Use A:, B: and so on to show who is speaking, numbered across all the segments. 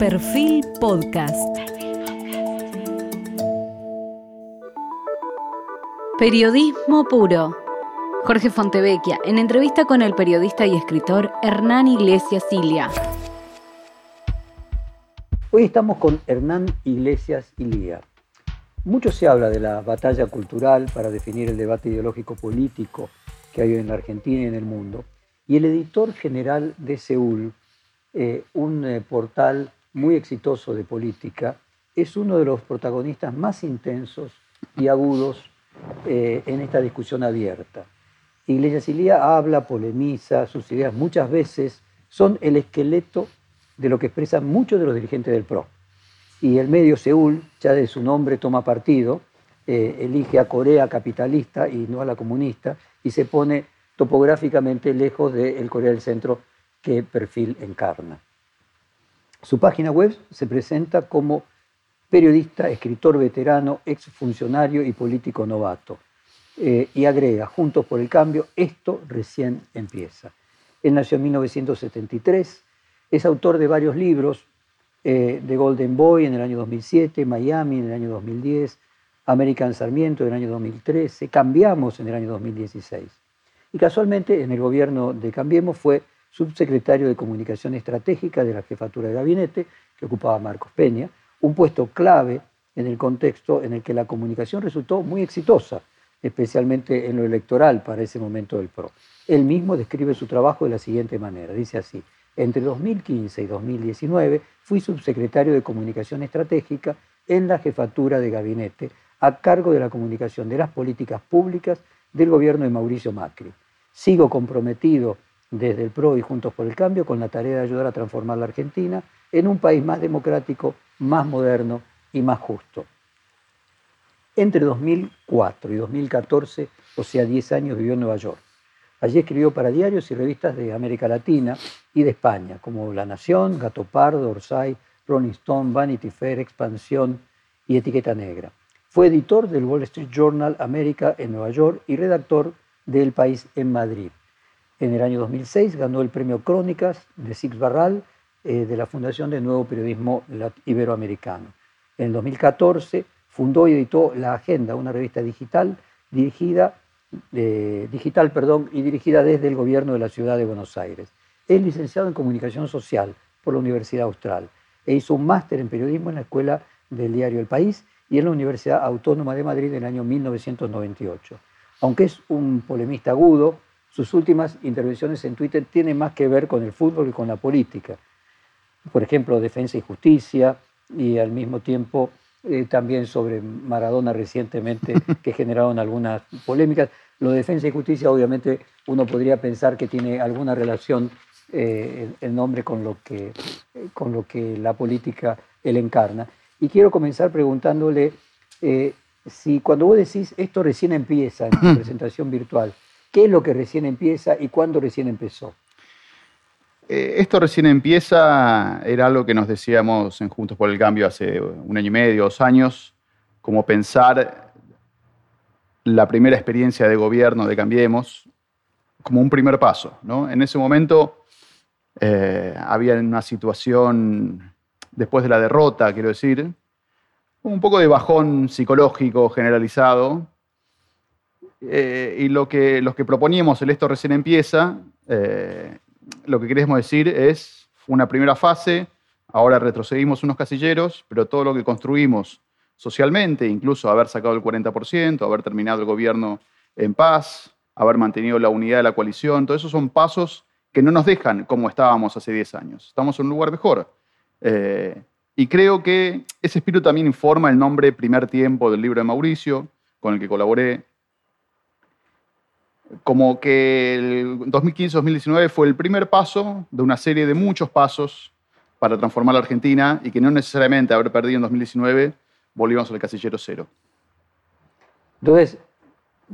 A: Perfil Podcast. Periodismo puro. Jorge Fontevecchia, en entrevista con el periodista y escritor Hernán Iglesias Ilia.
B: Hoy estamos con Hernán Iglesias Ilía. Mucho se habla de la batalla cultural para definir el debate ideológico político que hay en la Argentina y en el mundo. Y el editor general de Seúl, eh, un eh, portal muy exitoso de política, es uno de los protagonistas más intensos y agudos eh, en esta discusión abierta. Iglesias Ilía habla, polemiza, sus ideas muchas veces son el esqueleto de lo que expresan muchos de los dirigentes del PRO. Y el medio Seúl, ya de su nombre toma partido, eh, elige a Corea capitalista y no a la comunista, y se pone topográficamente lejos del Corea del Centro que perfil encarna. Su página web se presenta como periodista, escritor veterano, exfuncionario y político novato. Eh, y agrega, Juntos por el Cambio, esto recién empieza. Él nació en 1973, es autor de varios libros, eh, de Golden Boy en el año 2007, Miami en el año 2010, American Sarmiento en el año 2013, Cambiamos en el año 2016. Y casualmente en el gobierno de Cambiemos fue subsecretario de Comunicación Estratégica de la Jefatura de Gabinete, que ocupaba Marcos Peña, un puesto clave en el contexto en el que la comunicación resultó muy exitosa, especialmente en lo electoral para ese momento del PRO. Él mismo describe su trabajo de la siguiente manera, dice así, entre 2015 y 2019 fui subsecretario de Comunicación Estratégica en la Jefatura de Gabinete a cargo de la comunicación de las políticas públicas del gobierno de Mauricio Macri. Sigo comprometido desde el PRO y Juntos por el Cambio con la tarea de ayudar a transformar la Argentina en un país más democrático, más moderno y más justo. Entre 2004 y 2014, o sea, 10 años, vivió en Nueva York. Allí escribió para diarios y revistas de América Latina y de España, como La Nación, Gato Pardo, Orsay, Rolling Stone, Vanity Fair, Expansión y Etiqueta Negra. Fue editor del Wall Street Journal América en Nueva York y redactor de El País en Madrid. En el año 2006 ganó el premio Crónicas de Six Barral eh, de la Fundación de Nuevo Periodismo Iberoamericano. En el 2014 fundó y editó La Agenda, una revista digital dirigida, eh, digital perdón, y dirigida desde el gobierno de la ciudad de Buenos Aires. Es licenciado en Comunicación Social por la Universidad Austral e hizo un máster en periodismo en la Escuela del Diario El País y en la Universidad Autónoma de Madrid en el año 1998. Aunque es un polemista agudo, sus últimas intervenciones en Twitter tienen más que ver con el fútbol y con la política. Por ejemplo, Defensa y Justicia y al mismo tiempo eh, también sobre Maradona recientemente, que generaron algunas polémicas. Lo de Defensa y Justicia, obviamente, uno podría pensar que tiene alguna relación eh, el nombre con lo, que, con lo que la política él encarna. Y quiero comenzar preguntándole eh, si cuando vos decís esto recién empieza en la presentación virtual, ¿Qué es lo que recién empieza y cuándo recién empezó?
C: Eh, esto recién empieza, era algo que nos decíamos en Juntos por el Cambio hace un año y medio, dos años, como pensar la primera experiencia de gobierno de Cambiemos como un primer paso. ¿no? En ese momento eh, había una situación, después de la derrota, quiero decir, un poco de bajón psicológico generalizado, eh, y lo que, los que proponíamos, el esto recién empieza, eh, lo que queremos decir es una primera fase, ahora retrocedimos unos casilleros, pero todo lo que construimos socialmente, incluso haber sacado el 40%, haber terminado el gobierno en paz, haber mantenido la unidad de la coalición, todo eso son pasos que no nos dejan como estábamos hace 10 años. Estamos en un lugar mejor. Eh, y creo que ese espíritu también informa el nombre Primer Tiempo del libro de Mauricio, con el que colaboré, como que el 2015-2019 fue el primer paso de una serie de muchos pasos para transformar la Argentina y que no necesariamente haber perdido en 2019 volvíamos al casillero cero.
B: Entonces,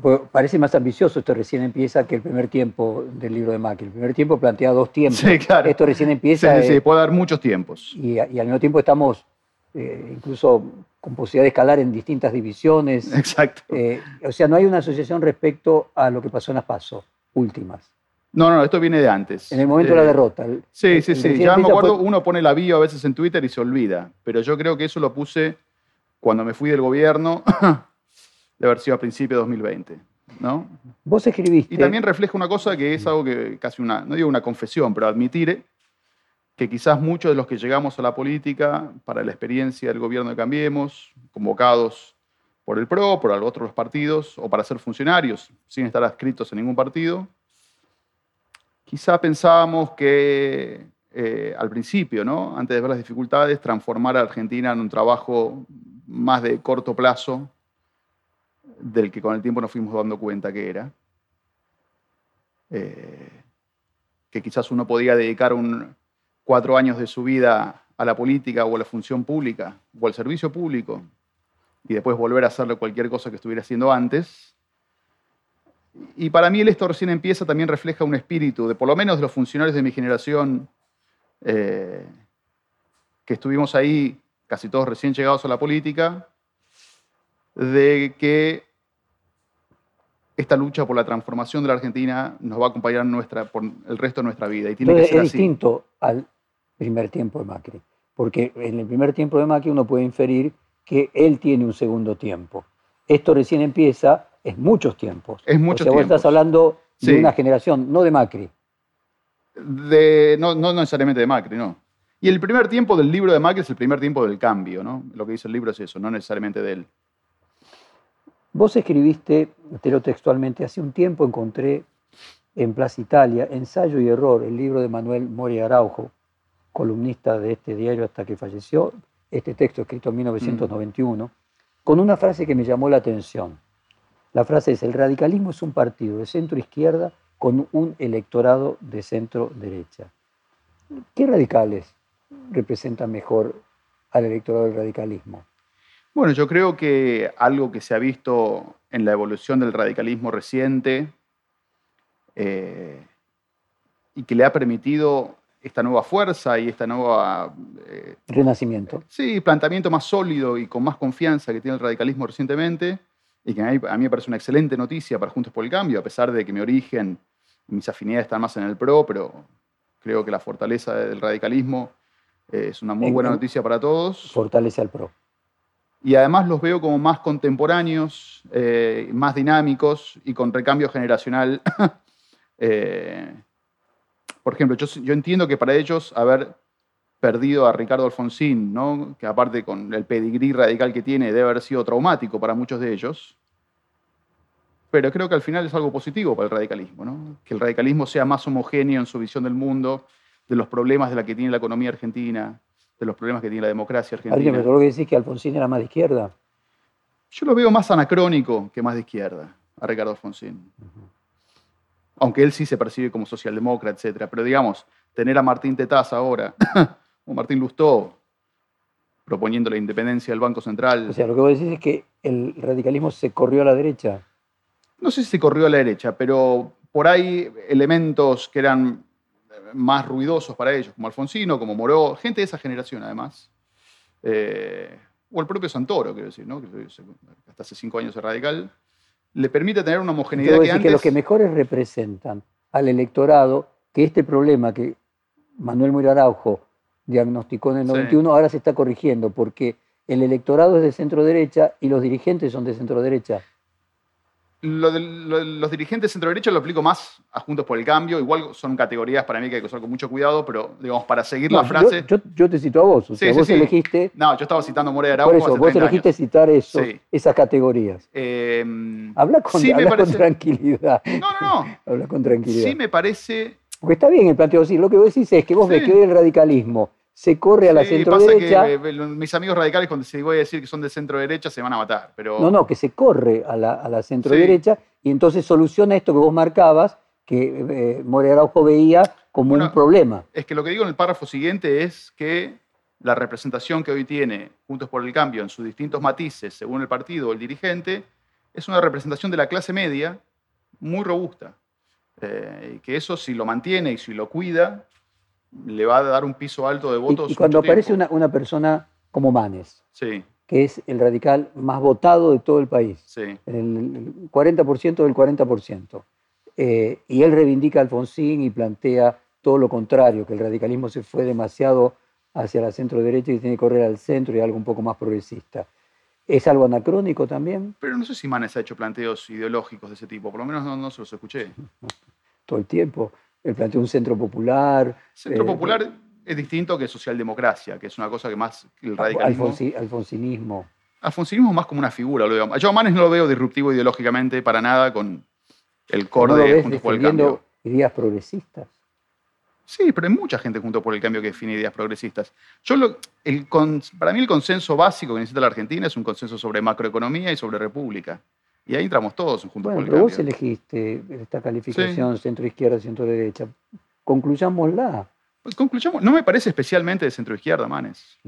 B: pues, parece más ambicioso esto recién empieza que el primer tiempo del libro de Macri. El primer tiempo plantea dos tiempos.
C: Sí, claro.
B: Esto recién empieza.
C: Sí, sí, puede dar muchos tiempos.
B: Y, y al mismo tiempo estamos eh, incluso con posibilidad de escalar en distintas divisiones.
C: Exacto.
B: Eh, o sea, no hay una asociación respecto a lo que pasó en las PASO últimas.
C: No, no, esto viene de antes.
B: En el momento de la
C: Eh,
B: derrota. el-
C: Sí, sí,
B: el
C: sí. Ya me acuerdo,
B: fue-
C: uno pone la bio a veces en Twitter y se olvida. Pero yo creo que eso lo puse cuando me fui del gobierno, de haber sido a principios de 2020. ¿no?
B: Vos escribiste.
C: Y también refleja una cosa que es algo que casi una, no digo una confesión, pero admitir que quizás muchos de los que llegamos a la política para la experiencia del gobierno de Cambiemos, convocados por el PRO, por otros partidos, o para ser funcionarios sin estar adscritos en ningún partido, quizá pensábamos que eh, al principio, ¿no? antes de ver las dificultades, transformar a Argentina en un trabajo más de corto plazo del que con el tiempo nos fuimos dando cuenta que era. Eh, que quizás uno podía dedicar un, cuatro años de su vida a la política o a la función pública o al servicio público y después volver a hacerle cualquier cosa que estuviera haciendo antes. Y para mí el esto recién empieza también refleja un espíritu de por lo menos de los funcionarios de mi generación eh, que estuvimos ahí, casi todos recién llegados a la política, de que esta lucha por la transformación de la Argentina nos va a acompañar nuestra, por el resto de nuestra vida. Y tiene
B: Entonces,
C: que ser
B: es
C: así.
B: distinto al primer tiempo de Macri. Porque en el primer tiempo de Macri uno puede inferir que él tiene un segundo tiempo. Esto recién empieza, es muchos tiempos.
C: Es muchos
B: o sea, vos
C: tiempos.
B: estás hablando de una generación, no de Macri.
C: De, no, no necesariamente de Macri, no. Y el primer tiempo del libro de Macri es el primer tiempo del cambio, ¿no? Lo que dice el libro es eso, no necesariamente de él.
B: Vos escribiste, te lo textualmente, hace un tiempo encontré en Plaza Italia, Ensayo y Error, el libro de Manuel Mori Araujo, columnista de este diario hasta que falleció, este texto escrito en 1991, con una frase que me llamó la atención. La frase es, el radicalismo es un partido de centro izquierda con un electorado de centro derecha. ¿Qué radicales representan mejor al electorado del radicalismo?
C: Bueno, yo creo que algo que se ha visto en la evolución del radicalismo reciente eh, y que le ha permitido esta nueva fuerza y esta nueva eh,
B: Renacimiento.
C: sí, planteamiento más sólido y con más confianza que tiene el radicalismo recientemente, y que a mí, a mí me parece una excelente noticia para Juntos por el Cambio, a pesar de que mi origen y mis afinidades están más en el PRO, pero creo que la fortaleza del radicalismo eh, es una muy
B: En-
C: buena
B: en-
C: noticia para todos.
B: Fortalece al PRO.
C: Y además los veo como más contemporáneos, eh, más dinámicos y con recambio generacional. Eh, por ejemplo, yo, yo entiendo que para ellos haber perdido a Ricardo Alfonsín, ¿no? que aparte con el pedigrí radical que tiene debe haber sido traumático para muchos de ellos, pero creo que al final es algo positivo para el radicalismo, ¿no? que el radicalismo sea más homogéneo en su visión del mundo, de los problemas de la que tiene la economía argentina, de los problemas que tiene la democracia
B: Alguien
C: argentina.
B: me tuvo que decir que Alfonsín era más de izquierda.
C: Yo lo veo más anacrónico que más de izquierda, a Ricardo Alfonsín. Aunque él sí se percibe como socialdemócrata, etc. Pero digamos, tener a Martín Tetaz ahora, o Martín Lustó, proponiendo la independencia del Banco Central,
B: O sea, lo que vos decís es que el radicalismo se corrió a la derecha.
C: no sé si se corrió a la derecha, pero por ahí elementos que eran más ruidosos para ellos, como Alfonsino, como Moró, gente de esa generación además, eh, o el propio Santoro, quiero decir, ¿no? que hasta hace cinco años es radical, le permite tener una homogeneidad
B: Quiero
C: que
B: decir
C: antes...
B: que los que mejores representan al electorado, que este problema que Manuel Muir Araujo diagnosticó en el
C: Sí.
B: 91 ahora se está corrigiendo, porque el electorado es de centro derecha y los dirigentes son de centro derecha.
C: Lo de, lo de los dirigentes centro-derecha lo aplico más a Juntos por el Cambio. Igual son categorías para mí que hay que usar con mucho cuidado, pero digamos, para seguir
B: No,
C: la frase.
B: yo, yo- yo te cito a vos, o
C: Sí,
B: sea,
C: sí,
B: vos
C: sí.
B: elegiste,
C: No, yo estaba citando a Morea Araujo
B: por eso,
C: hace
B: vos
C: 30
B: elegiste
C: años.
B: citar esos,
C: Sí.
B: esas categorías.
C: Eh,
B: Habla con, habla con tranquilidad.
C: No, no, no.
B: Habla con tranquilidad.
C: Sí me parece.
B: Porque está bien el planteo, sí, lo que vos decís es que vos ves que hoy el radicalismo se corre a la
C: sí,
B: centro
C: pasa
B: derecha.
C: que eh, mis amigos radicales, cuando si voy a decir que son de centro-derecha, se van a matar. Pero
B: No, no, que se corre a la, a la centro
C: Sí.
B: derecha y entonces soluciona esto que vos marcabas, que eh, More Araujo veía como un problema.
C: es que lo que digo en el párrafo siguiente es que la representación que hoy tiene Juntos por el Cambio en sus distintos matices, según el partido o el dirigente, es una representación de la clase media muy robusta. Eh, y que eso, si lo mantiene y si lo cuida, le va a dar un piso alto de votos.
B: y cuando aparece una, una persona como Manes,
C: Sí,
B: que es el radical más votado de todo el país,
C: sí.
B: el 40% del 40%, eh, y él reivindica a Alfonsín y plantea todo lo contrario, que el radicalismo se fue demasiado hacia la centro derecha y tiene que correr al centro y algo un poco más progresista. ¿Es algo anacrónico también?
C: Pero no sé si Manes ha hecho planteos ideológicos de ese tipo, por lo menos no, no se los escuché.
B: Todo el tiempo. Planteó un centro popular.
C: Centro
B: eh,
C: popular es distinto que socialdemocracia, que es una cosa que más el radicalismo.
B: Alfonsi- alfonsinismo.
C: Alfonsinismo es más como una figura. Lo veo. Yo a Manes no lo veo disruptivo ideológicamente para nada con el core
B: ¿No lo
C: de
B: ves
C: Juntos por el Cambio.
B: ideas progresistas?
C: Sí, pero hay mucha gente junto por el cambio que define ideas progresistas. Yo lo- el para mí el consenso básico que necesita la Argentina es un consenso sobre macroeconomía y sobre república. Y ahí entramos todos juntos
B: Bueno,
C: por el
B: pero vos elegiste esta calificación centro-izquierda, centro-derecha. Concluyámosla.
C: Pues concluyamos, no me parece especialmente de centro izquierda, Manes.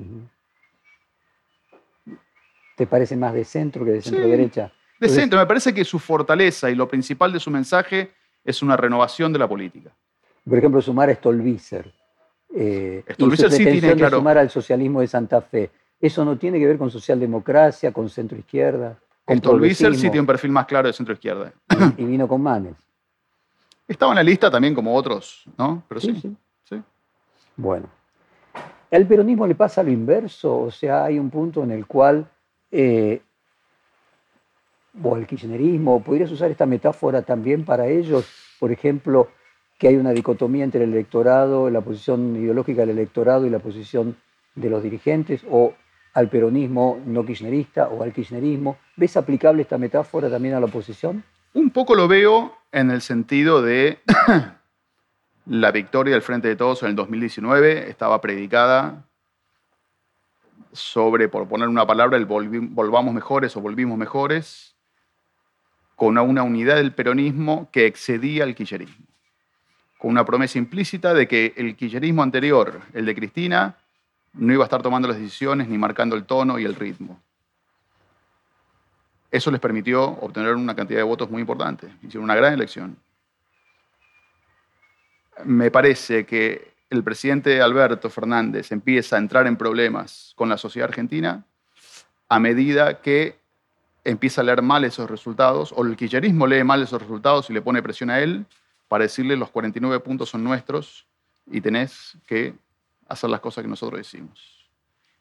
B: ¿Te parece más de centro que de
C: Sí.
B: centro-derecha?
C: De
B: Entonces-
C: centro, me parece que su fortaleza y lo principal de su mensaje es una renovación de la política.
B: Por ejemplo, sumar a Stolbizer. Eh, y su
C: Stolbizer sí tiene,
B: pretensión de
C: claro.
B: sumar al socialismo de Santa Fe. ¿Eso no tiene que ver con socialdemocracia, con centro-izquierda? Con
C: Stolbizer sí tiene un perfil más claro de centro izquierda.
B: Y vino con Manes.
C: Estaba en la lista también como otros, ¿no? Pero sí,
B: Sí, sí.
C: sí.
B: Bueno. ¿Al peronismo le pasa lo inverso? O sea, hay un punto en el cual, eh, o el kirchnerismo, ¿podrías usar esta metáfora también para ellos? Por ejemplo, que hay una dicotomía entre el electorado, la posición ideológica del electorado y la posición de los dirigentes, o al peronismo no kirchnerista o al kirchnerismo. ¿Ves aplicable esta metáfora también a la oposición?
C: Un poco lo veo en el sentido de la victoria del Frente de Todos en el 2019 estaba predicada sobre, por poner una palabra, el volvamos mejores o volvimos mejores, con una- unidad del peronismo que excedía al kirchnerismo, con una promesa implícita de que el kirchnerismo anterior, el de Cristina, no iba a estar tomando las decisiones ni marcando el tono y el ritmo. Eso les permitió obtener una cantidad de votos muy importante. Hicieron una gran elección. Me parece que el presidente Alberto Fernández empieza a entrar en problemas con la sociedad argentina a medida que empieza a leer mal esos resultados, o el kirchnerismo lee mal esos resultados y le pone presión a él para decirle los 49 puntos son nuestros y tenés que hacer las cosas que nosotros decimos.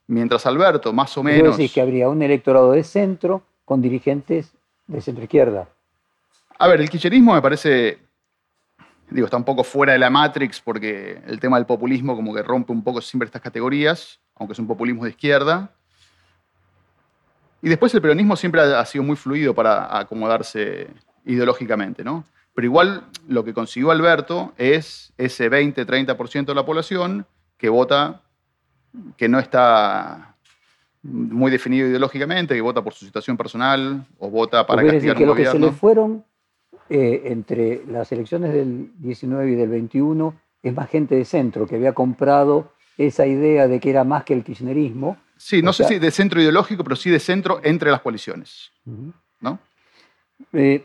C: Mientras Alberto, más o menos...
B: decís que habría un electorado de centro con dirigentes de centro-izquierda.
C: A ver, el kirchnerismo me parece, digo, está un poco fuera de la Matrix porque el tema del populismo como que rompe un poco siempre estas categorías, aunque es un populismo de izquierda. Y después el peronismo siempre ha sido muy fluido para acomodarse ideológicamente, ¿no? Pero igual lo que consiguió Alberto es ese 20-30% de la población que vota, que no está muy definido ideológicamente, que vota por su situación personal o vota para
B: Porque es decir,
C: castigar
B: que
C: un
B: los que se le fueron eh, entre las elecciones del 19 y del 21 es más gente de centro que había comprado esa idea de que era más que el kirchnerismo.
C: Sí, no
B: O
C: sé
B: sea-
C: si de centro ideológico, pero sí de centro entre las coaliciones. ¿no?
B: Eh,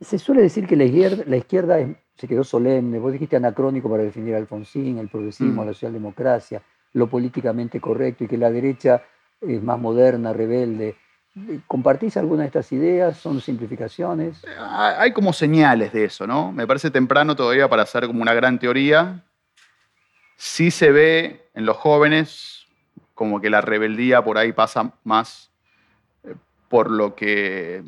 B: se suele decir que la izquierda, la izquierda es- se quedó solemne. Vos dijiste anacrónico para definir a Alfonsín, el progresismo,
C: Mm.
B: la socialdemocracia, lo políticamente correcto y que la derecha es más moderna, rebelde. Eh, ¿Compartís alguna de estas ideas? ¿Son simplificaciones?
C: Hay hay como señales de eso, ¿no? Me parece temprano todavía para hacer como una gran teoría. Sí se ve en los jóvenes como que la rebeldía por ahí pasa más eh, por lo que,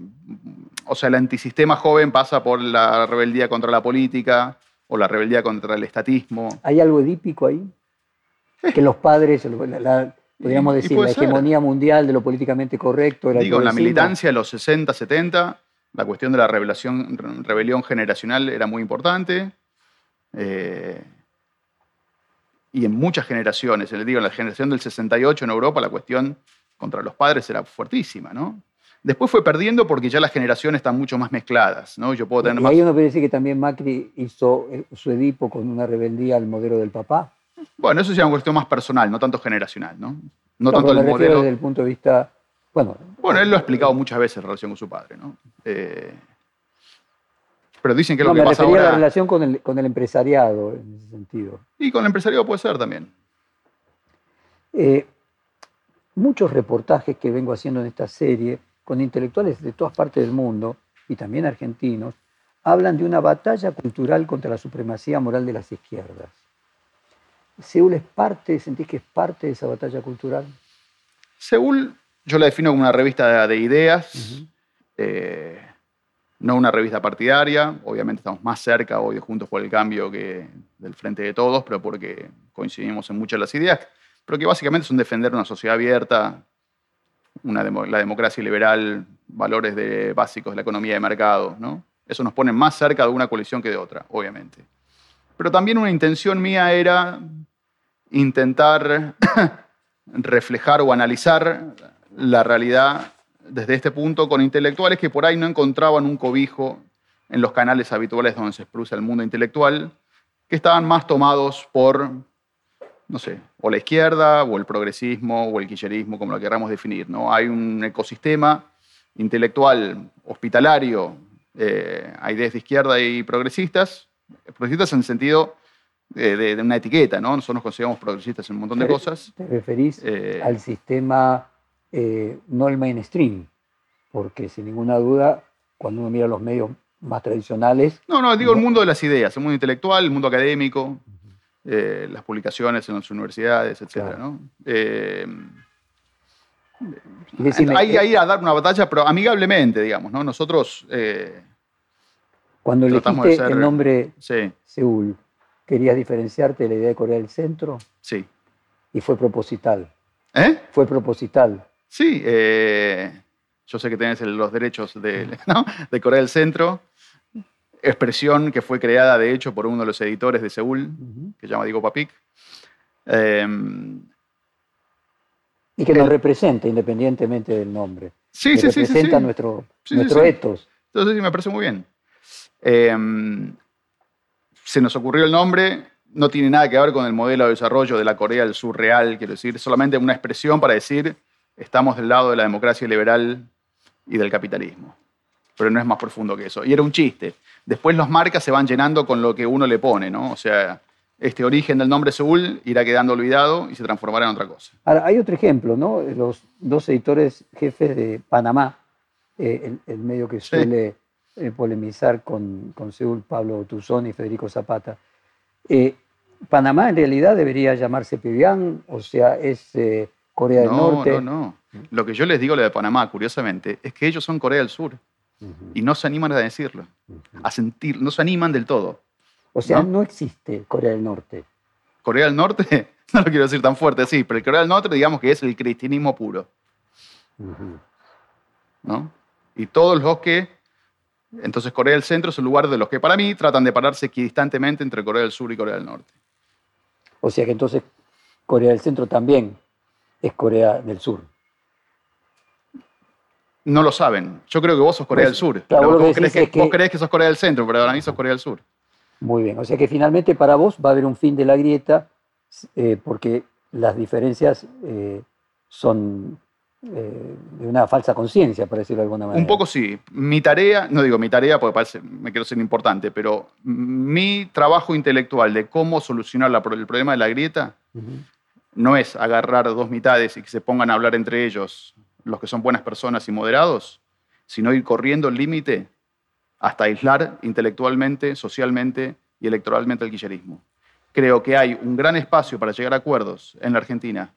C: o sea, el antisistema joven pasa por la rebeldía contra la política o la rebeldía contra el estatismo.
B: ¿Hay algo edípico ahí? Que los padres, la- la- podríamos
C: Y-
B: decir, la
C: ser.
B: hegemonía mundial de lo políticamente correcto. era
C: Digo, en la militancia de los 60, 70, la cuestión de la revelación, re- rebelión generacional era muy importante. Eh, y en muchas generaciones, les digo, en la generación del 68 en Europa, la cuestión contra los padres era fuertísima, ¿no? Después fue perdiendo porque ya las generaciones están mucho más mezcladas, ¿no? Yo puedo tener
B: Y
C: más...
B: ahí uno puede decir que también Macri hizo eh, su Edipo con una rebeldía al modelo del papá.
C: Bueno, eso es una cuestión más personal, no tanto generacional, ¿no? No,
B: No,
C: tanto el modelo...
B: desde el punto de vista, bueno,
C: Bueno, él lo ha explicado muchas veces en relación con su padre, ¿no? Eh, pero dicen que
B: no,
C: lo que
B: me
C: pasa
B: refería a la
C: ahora...
B: relación con el, con el empresariado en ese sentido.
C: Y con el empresariado puede ser también.
B: Eh, muchos reportajes que vengo haciendo en esta serie con intelectuales de todas partes del mundo y también argentinos hablan de una batalla cultural contra la supremacía moral de las izquierdas. ¿Seúl es parte, sentís que es parte de esa batalla cultural?
C: Seúl, yo la defino como una revista de ideas, eh, no una revista partidaria. Obviamente estamos más cerca hoy de Juntos por el Cambio que del Frente de Todos, pero porque coincidimos en muchas de las ideas, pero que básicamente son defender una sociedad abierta, una la democracia liberal, valores básicos de la economía de mercado. ¿no? Eso nos pone más cerca de una coalición que de otra, obviamente. Pero también una intención mía era intentar reflejar o analizar la realidad desde este punto con intelectuales que por ahí no encontraban un cobijo en los canales habituales donde se expresa el mundo intelectual, que estaban más tomados por, no sé, o la izquierda, o el progresismo, o el kirchnerismo, como lo queramos definir. ¿no? Hay un ecosistema intelectual hospitalario, eh, hay ideas de izquierda y progresistas, progresistas en el sentido de, una etiqueta, ¿no? Nosotros nos consideramos progresistas en un montón de cosas.
B: ¿Te referís eh, al sistema eh, no el mainstream? Porque sin ninguna duda, cuando uno mira los medios más tradicionales...
C: No, no, digo el mundo de las ideas, el mundo intelectual, el mundo académico, eh, las publicaciones en las universidades, etc. ¿no? hay ahí a dar una batalla, pero amigablemente, digamos, ¿no? Nosotros...
B: cuando elegiste el nombre Seúl, ¿Querías diferenciarte de la idea de Corea del Centro?
C: Sí.
B: Y fue proposital.
C: ¿Eh?
B: Fue proposital.
C: Sí. Eh, yo sé que tenés los derechos de, de, Corea del Centro. Expresión que fue creada, de hecho, por uno de los editores de Seúl, que se llama Diego Papik.
B: Em, y que nos representa independientemente del nombre.
C: Sí, sí, sí.
B: Representa nuestro, nuestro etos.
C: Entonces, sí, me parece muy bien. Eh, se nos ocurrió el nombre, no tiene nada que ver con el modelo de desarrollo de la Corea del Sur real, quiero decir, solamente una expresión para decir estamos del lado de la democracia liberal y del capitalismo. Pero no es más profundo que eso. Y era un chiste. Después los marcas se van llenando con lo que uno le pone, ¿no? O sea, este origen del nombre Seúl irá quedando olvidado y se transformará en otra cosa.
B: Ahora, hay otro ejemplo, ¿no? Los dos editores jefes de Panamá, eh, el, medio que suele eh, polemizar con, con, Seúl, Pablo Tuzón y Federico Zapata. Eh, Panamá en realidad debería llamarse Pibián, o sea, es eh, Corea del Norte.
C: No, no, no. Lo que yo les digo de Panamá, curiosamente, es que ellos son Corea del Sur y no se animan a decirlo, a sentir, no se animan del todo.
B: O sea, no, existe Corea del Norte.
C: Corea del Norte, no lo quiero decir tan fuerte así, pero el Corea del Norte digamos que es el cristianismo puro. ¿No? Y todos los que entonces Corea del Centro es el lugar de los que para mí tratan de pararse equidistantemente entre Corea del Sur y Corea del Norte.
B: O sea que entonces Corea del Centro también es Corea del Sur.
C: No lo saben. Yo creo que vos sos Corea pues, del Sur. vos, crees que, sos Corea del Centro, pero para mí sos Corea del Sur.
B: Muy bien. O sea que finalmente para vos va a haber un fin de la grieta eh, porque las diferencias eh, son eh, de una falsa conciencia, por decirlo de alguna manera.
C: Un poco sí. Mi tarea, no digo mi tarea porque parece, me quiero ser importante, pero mi trabajo intelectual de cómo solucionar el problema de la grieta no es agarrar dos mitades y que se pongan a hablar entre ellos los que son buenas personas y moderados, sino ir corriendo el límite hasta aislar intelectualmente, socialmente y electoralmente el guillerismo. Creo que hay un gran espacio para llegar a acuerdos en la Argentina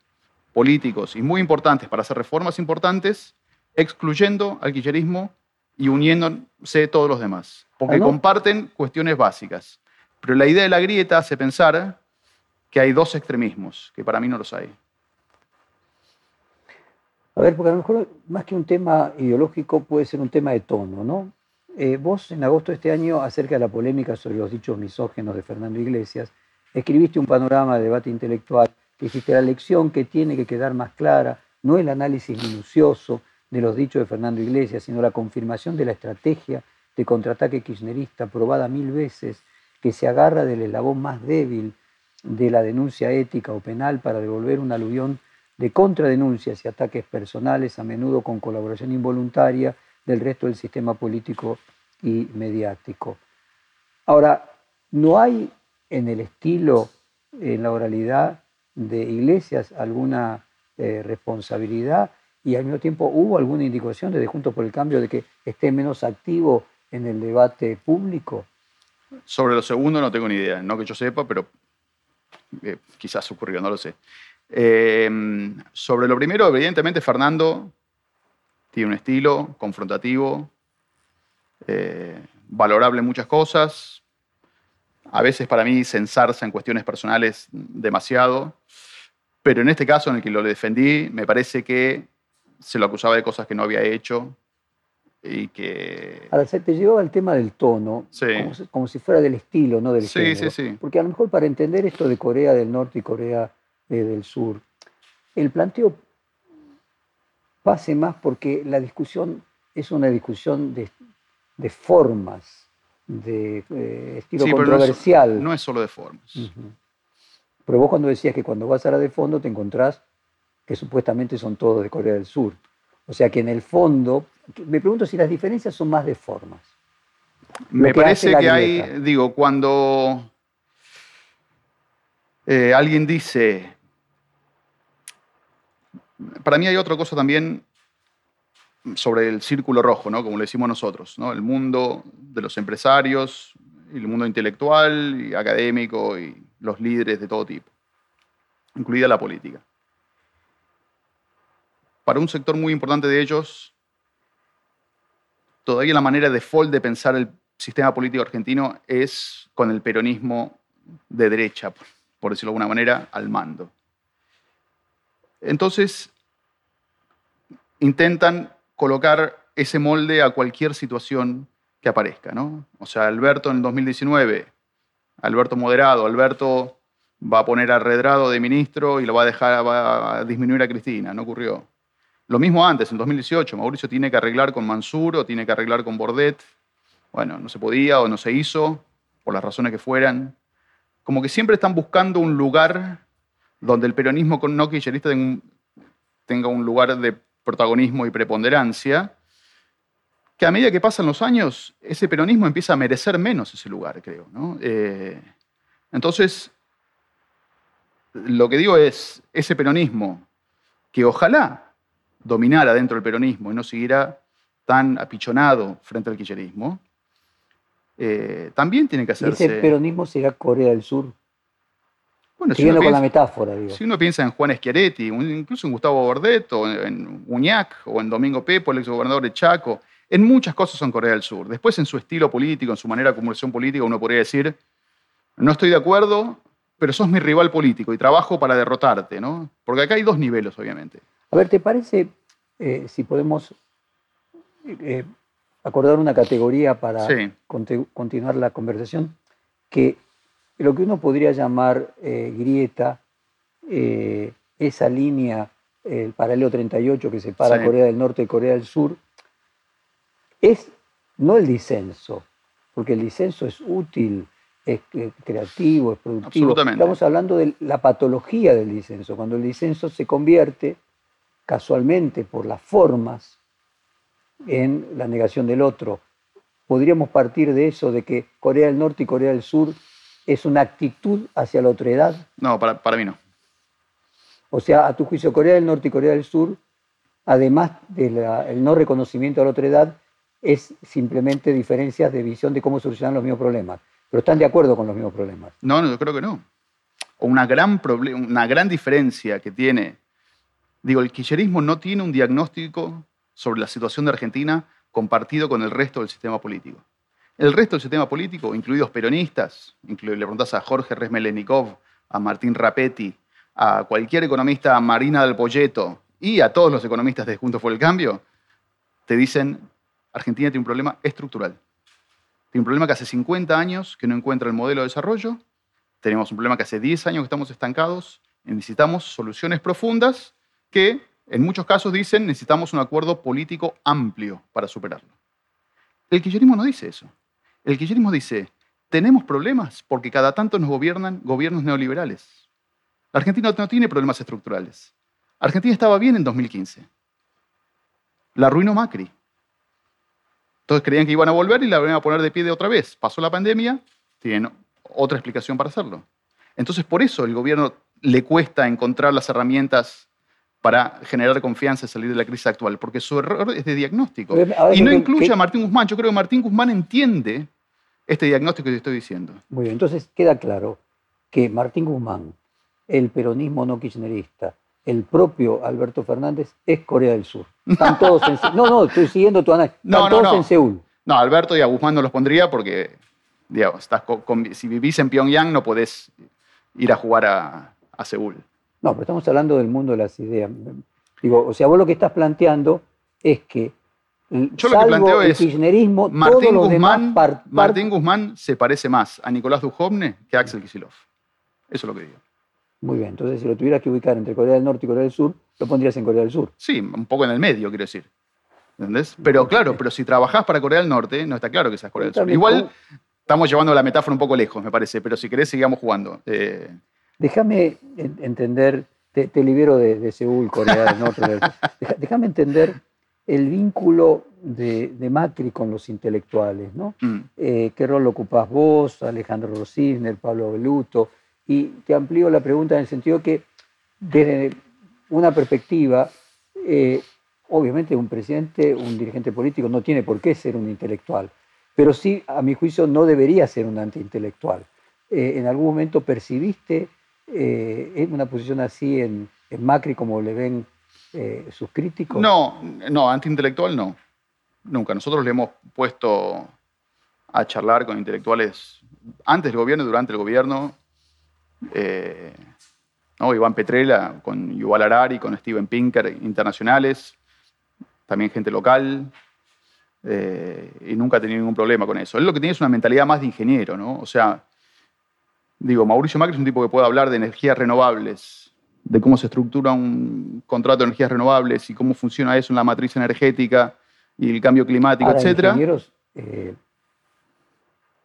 C: políticos y muy importantes para hacer reformas importantes, excluyendo al kirchnerismo y uniéndose todos los demás, porque comparten cuestiones básicas. Pero la idea de la grieta hace pensar que hay dos extremismos, que para mí no los hay.
B: A ver, porque a lo mejor más que un tema ideológico puede ser un tema de tono, ¿no? Eh, vos en agosto de este año, acerca de la polémica sobre los dichos misógenos de Fernando Iglesias, escribiste un panorama de debate intelectual que la lección que tiene que quedar más clara no el análisis minucioso de los dichos de Fernando Iglesias, sino la confirmación de la estrategia de contraataque kirchnerista probada mil veces, que se agarra del eslabón más débil de la denuncia ética o penal para devolver un aluvión de contradenuncias y ataques personales, a menudo con colaboración involuntaria del resto del sistema político y mediático. Ahora, no hay en el estilo, en la oralidad, de Iglesias alguna eh, responsabilidad y al mismo tiempo hubo alguna indicación desde Juntos por el Cambio de que esté menos activo en el debate público?
C: Sobre lo segundo no tengo ni idea, no que yo sepa, pero eh, quizás ocurrió, no lo sé. Eh, sobre lo primero, evidentemente Fernando tiene un estilo confrontativo, eh, valorable en muchas cosas, a veces para mí censarse en cuestiones personales demasiado, pero en este caso en el que lo defendí, me parece que se lo acusaba de cosas que no había hecho y que...
B: Ahora, se te llevaba el tema del tono, como, si, como, si, fuera del estilo, no del
C: sí,
B: género.
C: Sí, sí.
B: Porque a lo mejor para entender esto de Corea del Norte y Corea del Sur, el planteo pase más porque la discusión es una discusión de, de formas, de eh, estilo
C: sí,
B: controversial.
C: No es, no es, solo de formas.
B: Uh -huh. Pero vos cuando decías que cuando vas a la de fondo te encontrás que supuestamente son todos de Corea del Sur. O sea que en el fondo, me pregunto si las diferencias son más de formas.
C: Me que parece que hay, digo, cuando eh, alguien dice, para mí hay otra cosa también sobre el círculo rojo, ¿no? como le decimos nosotros, ¿no? el mundo de los empresarios, el mundo intelectual y académico y los líderes de todo tipo, incluida la política. Para un sector muy importante de ellos, todavía la manera default de pensar el sistema político argentino es con el peronismo de derecha, por decirlo de alguna manera, al mando. Entonces, intentan colocar ese molde a cualquier situación que aparezca, ¿no? O sea, Alberto en el 2019, Alberto moderado, Alberto va a poner a Redrado de ministro y lo va a dejar, a disminuir a Cristina, no ocurrió. Lo mismo antes, en 2018, Mauricio tiene que arreglar con Mansur o tiene que arreglar con Bordet. Bueno, no se podía o no se hizo, por las razones que fueran. Como que siempre están buscando un lugar donde el peronismo no kirchnerista tenga un lugar de protagonismo y preponderancia, que a medida que pasan los años, ese peronismo empieza a merecer menos ese lugar, creo. ¿no? Eh, entonces, lo que digo es, ese peronismo, que ojalá dominara dentro del peronismo y no siguiera tan apichonado frente al kirchnerismo, eh, también tiene que hacerse...
B: ¿Y ese peronismo será Corea del Sur?
C: Bueno,
B: si Siguiendo con la metáfora, digo.
C: Si uno piensa en Juan Schiaretti, incluso en Gustavo Bordet, o en Uñac, o en Domingo Pepo, el exgobernador de Chaco, en muchas cosas son Corea del Sur. Después, en su estilo político, en su manera de acumulación política, uno podría decir, no estoy de acuerdo, pero sos mi rival político y trabajo para derrotarte, ¿no? Porque acá hay dos niveles, obviamente.
B: A ver, ¿te parece eh, si podemos eh, acordar una categoría para
C: sí.
B: continuar la conversación? Que lo que uno podría llamar eh, grieta, eh, esa línea, el paralelo 38 que separa
C: Sí.
B: Corea del Norte y Corea del Sur, es no el disenso, porque el disenso es útil, es eh, creativo, es productivo. Estamos hablando de la patología del disenso, cuando el disenso se convierte casualmente por las formas en la negación del otro. Podríamos partir de eso, de que Corea del Norte y Corea del Sur es una actitud hacia la otredad.
C: No, para, para mí no.
B: O sea, a tu juicio, Corea del Norte y Corea del Sur, además del no reconocimiento de la otredad, es simplemente diferencias de visión de cómo solucionar los mismos problemas. Pero están de acuerdo con los mismos problemas.
C: No, no, yo creo que no. O una gran, una gran diferencia que tiene. Digo, el kirchnerismo no tiene un diagnóstico sobre la situación de Argentina compartido con el resto del sistema político. El resto del sistema político, incluidos peronistas, le preguntas a Jorge Resmelenikov, a Martín Rapetti, a cualquier economista, a Marina del Poyeto y a todos los economistas de Juntos por el Cambio, te dicen, Argentina tiene un problema estructural. Tiene un problema que hace 50 años que no encuentra el modelo de desarrollo, tenemos un problema que hace 10 años que estamos estancados, necesitamos soluciones profundas que en muchos casos dicen necesitamos un acuerdo político amplio para superarlo. El kirchnerismo no dice eso. El kirchnerismo dice, tenemos problemas porque cada tanto nos gobiernan gobiernos neoliberales. La Argentina no tiene problemas estructurales. Argentina estaba bien en 2015. La arruinó Macri. Entonces creían que iban a volver y la iban a poner de pie de otra vez. Pasó la pandemia, tienen otra explicación para hacerlo. Entonces por eso el gobierno le cuesta encontrar las herramientas para generar confianza y salir de la crisis actual, porque su error es de diagnóstico.
B: Ver,
C: Y no
B: que-
C: incluye
B: que-
C: a Martín Guzmán. Yo creo que Martín Guzmán entiende este diagnóstico que te estoy diciendo.
B: Muy bien, entonces queda claro que Martín Guzmán, el peronismo no kirchnerista, el propio Alberto Fernández es Corea del Sur. Están todos en No, no, estoy siguiendo tu análisis. Están
C: No, no,
B: todos
C: no.
B: en Seúl.
C: No, Alberto y a Guzmán no los pondría porque, digamos, estás co- con- si vivís en Pyongyang no podés ir a jugar a, a Seúl.
B: No, pero estamos hablando del mundo de las ideas. Digo, o sea, vos lo que estás planteando es que l-
C: Yo lo que planteo
B: el
C: es,
B: kirchnerismo,
C: Martín Guzmán,
B: par- par-
C: Martín Guzmán se parece más a Nicolás Dujovne que a Axel Kicillof. Eso es lo que digo.
B: Muy bien, entonces si lo tuvieras que ubicar entre Corea del Norte y Corea del Sur, lo pondrías en Corea del Sur.
C: Sí, un poco en el medio, quiero decir. ¿Entendés? Pero claro, pero si trabajás para Corea del Norte, no está claro que seas Corea del Sur. Igual estamos llevando la metáfora un poco lejos, me parece, pero si querés sigamos jugando. Eh,
B: Déjame en- entender, te, te libero de, de Seúl, Corea del Norte. déjame entender el vínculo de, de Macri con los intelectuales, ¿no?
C: mm.
B: Eh, ¿Qué rol ocupás vos, Alejandro Rosisner, Pablo Beluto? Y te amplío la pregunta en el sentido que, desde una perspectiva, eh, obviamente un presidente, un dirigente político no tiene por qué ser un intelectual, pero sí, a mi juicio, no debería ser un antiintelectual. Eh, ¿En algún momento percibiste eh, una posición así en, en Macri como le ven eh, sus críticos?
C: No, no, antiintelectual no. Nunca. Nosotros le hemos puesto a charlar con intelectuales antes del gobierno durante el gobierno. Eh, ¿no? Iván Petrella, con Yuval Harari, con Steven Pinker, internacionales, también gente local, eh, y nunca ha tenido ningún problema con eso. Él lo que tiene es una mentalidad más de ingeniero, ¿no? O sea, digo, Mauricio Macri es un tipo que puede hablar de energías renovables, de cómo se estructura un contrato de energías renovables y cómo funciona eso en la matriz energética y el cambio climático,
B: Ahora,
C: etcétera.
B: ingenieros eh,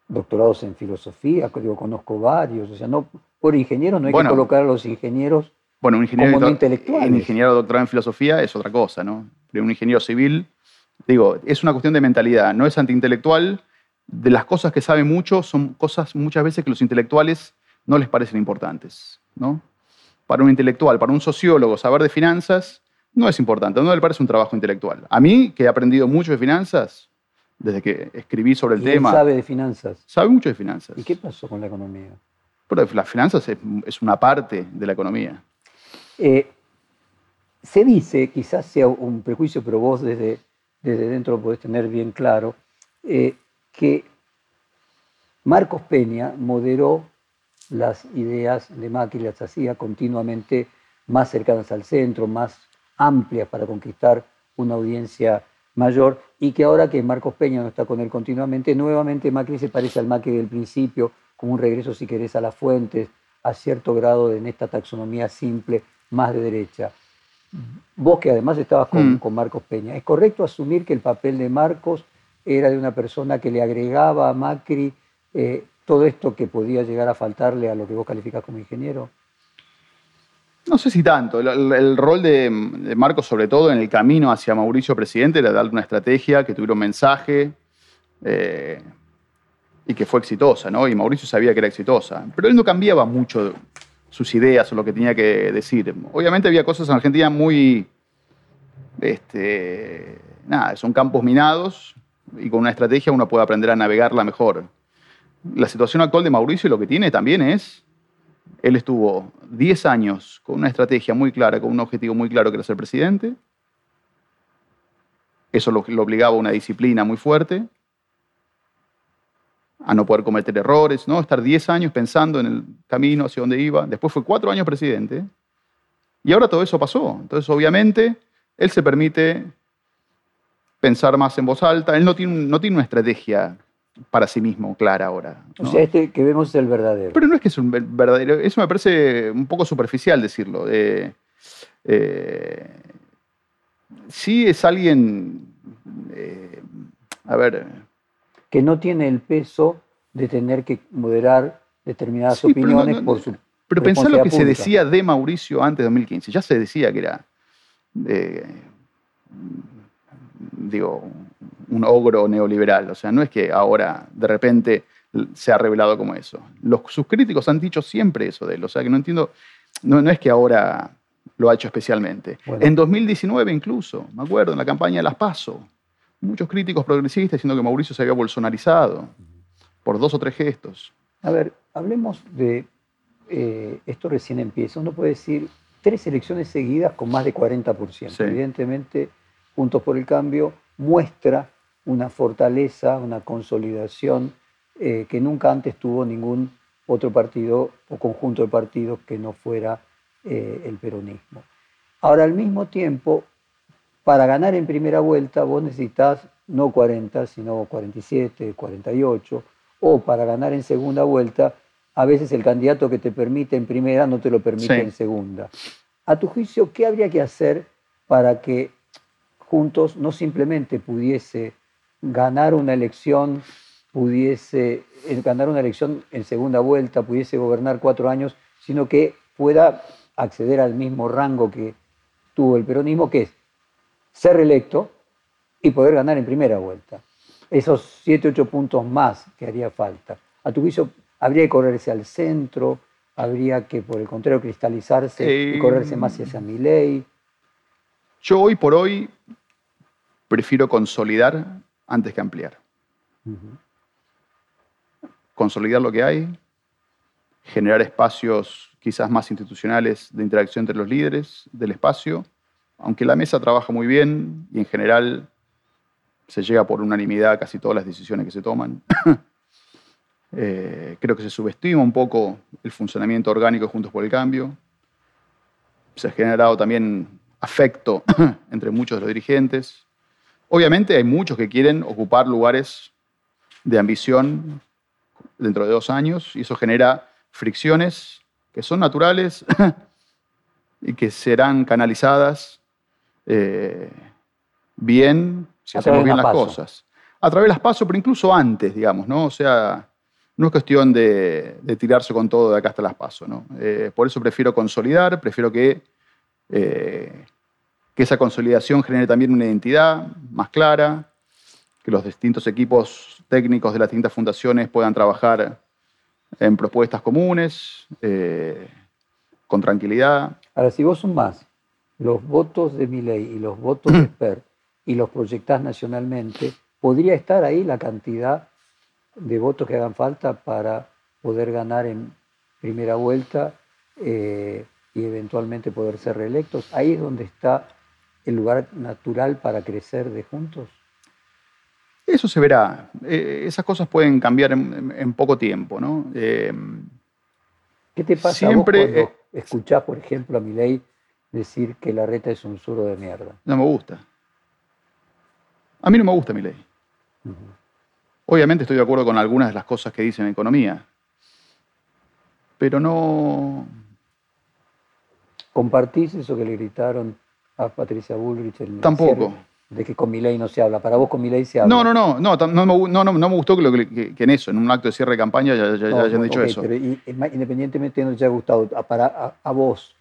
B: doctorados en filosofía, digo, conozco varios, o sea, no, por ingenieros no hay
C: Bueno.
B: que colocar a los ingenieros
C: Bueno, un ingeniero,
B: como no
C: doc-
B: intelectuales.
C: un ingeniero doctorado en filosofía es otra cosa, ¿no? Pero un ingeniero civil, digo, es una cuestión de mentalidad, no es antiintelectual. De las cosas que sabe mucho son cosas muchas veces que los intelectuales no les parecen importantes, ¿no? Para un intelectual, para un sociólogo, saber de finanzas no es importante, no le parece un trabajo intelectual. A mí, que he aprendido mucho de finanzas, desde que escribí sobre el
B: y él
C: tema,
B: sabe de finanzas.
C: sabe mucho de finanzas.
B: ¿Y qué pasó con la economía?
C: Pero las finanzas es, es una parte de la economía.
B: Eh, se dice, quizás sea un prejuicio, pero vos desde, desde dentro lo podés tener bien claro, eh, que Marcos Peña moderó las ideas de Macri, las hacía continuamente más cercanas al centro, más amplias para conquistar una audiencia mayor, y que ahora que Marcos Peña no está con él continuamente, nuevamente Macri se parece al Macri del principio, como un regreso, si querés, a las fuentes, a cierto grado de, en esta taxonomía simple, más de derecha. Vos que además estabas con,
C: Mm.
B: con Marcos Peña, ¿es correcto asumir que el papel de Marcos era de una persona que le agregaba a Macri eh, todo esto que podía llegar a faltarle a lo que vos calificás como ingeniero?
C: No sé si tanto. El, rol de, de Marcos, sobre todo en el camino hacia Mauricio presidente, era darle una estrategia que tuviera un mensaje eh, y que fue exitosa, ¿no? Y Mauricio sabía que era exitosa. Pero él no cambiaba mucho sus ideas o lo que tenía que decir. Obviamente había cosas en Argentina muy. Este, nada, son campos minados y con una estrategia uno puede aprender a navegarla mejor. La situación actual de Mauricio lo que tiene también es él estuvo 10 años con una estrategia muy clara, con un objetivo muy claro que era ser presidente. Eso lo, obligaba a una disciplina muy fuerte, a no poder cometer errores, ¿no? estar 10 años pensando en el camino hacia donde iba. Después fue 4 años presidente. Y ahora todo eso pasó. Entonces, obviamente, él se permite pensar más en voz alta. Él no tiene, no tiene una estrategia para sí mismo clara ahora.
B: O sea, este que vemos es el verdadero.
C: Pero no es que es un ver- verdadero. Eso me parece un poco superficial decirlo. Eh, eh, sí es alguien. eh, a ver.
B: que no tiene el peso de tener que moderar determinadas
C: Sí, pero no-
B: opiniones
C: no-
B: por su
C: Pero pensá lo que se decía de Mauricio antes de 2015. Ya se decía que era. digo, un ogro neoliberal. O sea, no es que ahora de repente se ha revelado como eso. Los, sus críticos han dicho siempre eso de él. O sea, que no entiendo. No, no es que ahora lo ha hecho especialmente.
B: Bueno.
C: En 2019 incluso, me acuerdo, en la campaña de las PASO, muchos críticos progresistas diciendo que Mauricio se había bolsonarizado por dos o tres gestos.
B: A ver, hablemos de eh, esto recién empieza. Uno puede decir tres elecciones seguidas con más de 40%.
C: Sí.
B: Evidentemente, Juntos por el Cambio muestra una fortaleza, una consolidación eh, que nunca antes tuvo ningún otro partido o conjunto de partidos que no fuera eh, el peronismo. Ahora, al mismo tiempo, para ganar en primera vuelta vos necesitas no 40, sino 47, 48, o para ganar en segunda vuelta, a veces el candidato que te permite en primera no te lo permite
C: Sí.
B: en segunda. A tu juicio, ¿qué habría que hacer para que juntos no simplemente pudiese ganar una elección, pudiese eh, ganar una elección en segunda vuelta, pudiese gobernar cuatro años, sino que pueda acceder al mismo rango que tuvo el peronismo, que es ser reelecto y poder ganar en primera vuelta. Esos siete, ocho puntos más que haría falta. A tu juicio, habría que correrse al centro, habría que, por el contrario, cristalizarse y
C: Eh,
B: correrse más hacia mi ley.
C: Yo hoy por hoy prefiero consolidar antes que ampliar. Consolidar lo que hay, generar espacios quizás más institucionales de interacción entre los líderes del espacio, aunque la mesa trabaja muy bien y en general se llega por unanimidad a casi todas las decisiones que se toman. Eh, creo que se subestima un poco el funcionamiento orgánico de Juntos por el Cambio. Se ha generado también afecto entre muchos de los dirigentes. Obviamente hay muchos que quieren ocupar lugares de ambición dentro de dos años y eso genera fricciones que son naturales y que serán canalizadas eh, bien si
B: A
C: hacemos bien
B: las
C: las
B: PASO.
C: cosas. A través de las pasos, pero incluso antes, digamos, ¿no? O sea, no es cuestión de, de tirarse con todo de acá hasta las pasos, ¿no? Eh, por eso prefiero consolidar, prefiero que, eh, que esa consolidación genere también una identidad más clara, que los distintos equipos técnicos de las distintas fundaciones puedan trabajar en propuestas comunes, eh, con tranquilidad.
B: Ahora, si vos sumás los votos de Milei y los votos de Spert y los proyectás nacionalmente, podría estar ahí la cantidad de votos que hagan falta para poder ganar en primera vuelta eh, y eventualmente poder ser reelectos. Ahí es donde está el lugar natural para crecer de juntos.
C: Eso se verá. Eh, esas cosas pueden cambiar en, poco tiempo, ¿no? Eh,
B: ¿Qué te pasa
C: Siempre,
B: a vos cuando
C: eh,
B: escuchás, por ejemplo, a Milei decir que la reta es un suro de mierda?
C: no me gusta. A mí no me gusta mi ley. Obviamente estoy de acuerdo con algunas de las cosas que dice en economía, pero no,
B: ¿Compartís eso que le gritaron a Patricia Bullrich? el
C: Tampoco.
B: cierre? De que con Milei no se habla. Para vos con Milei se habla.
C: No, no, no, no, no, me, no, no, no me gustó que, que- que- en eso, en un acto de cierre de campaña, ya, ya- ya
B: No,
C: hayan dicho
B: ok,
C: eso.
B: Pero y- independientemente de no te haya gustado, a, para, a, a vos,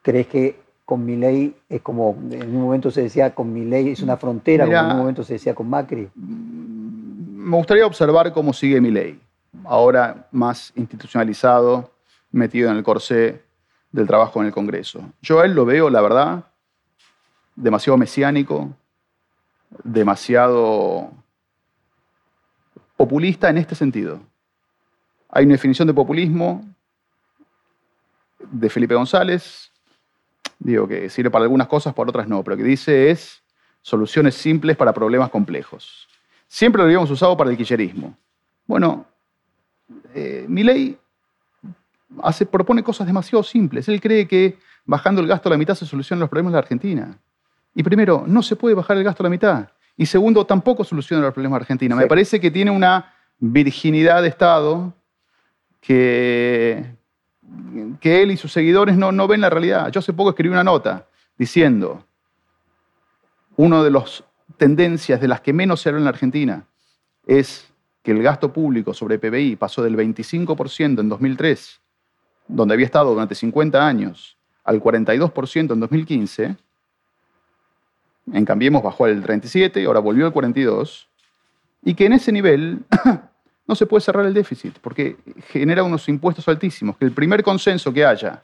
B: ¿crees que con Milei es como, en un momento se decía con Milei es una frontera,
C: Mirá.
B: como en un momento se decía con Macri?
C: Me gustaría observar cómo sigue mi ley, ahora más institucionalizado, metido en el corsé del trabajo en el Congreso. Yo a él lo veo, la verdad, demasiado mesiánico, demasiado populista en este sentido. Hay una definición de populismo de Felipe González, digo que sirve para algunas cosas, para otras no, pero que dice es soluciones simples para problemas complejos. Siempre lo habíamos usado para el quillerismo. Bueno, eh, hace, propone cosas demasiado simples. Él cree que bajando el gasto a la mitad se solucionan los problemas de la Argentina. Y primero, no se puede bajar el gasto a la mitad. Y segundo, tampoco soluciona los problemas de Argentina. Me parece que tiene una virginidad de Estado que, que él y sus seguidores no, no ven la realidad. Yo hace poco escribí una nota diciendo, una de las tendencias de las que menos se habla en la Argentina es que el gasto público sobre PBI pasó del 25% en 2003, donde había estado durante 50 años, al 42% en 2015. En Cambiemos bajó al 37, ahora volvió al 42, y que en ese nivel no se puede cerrar el déficit, porque genera unos impuestos altísimos, que el primer consenso que haya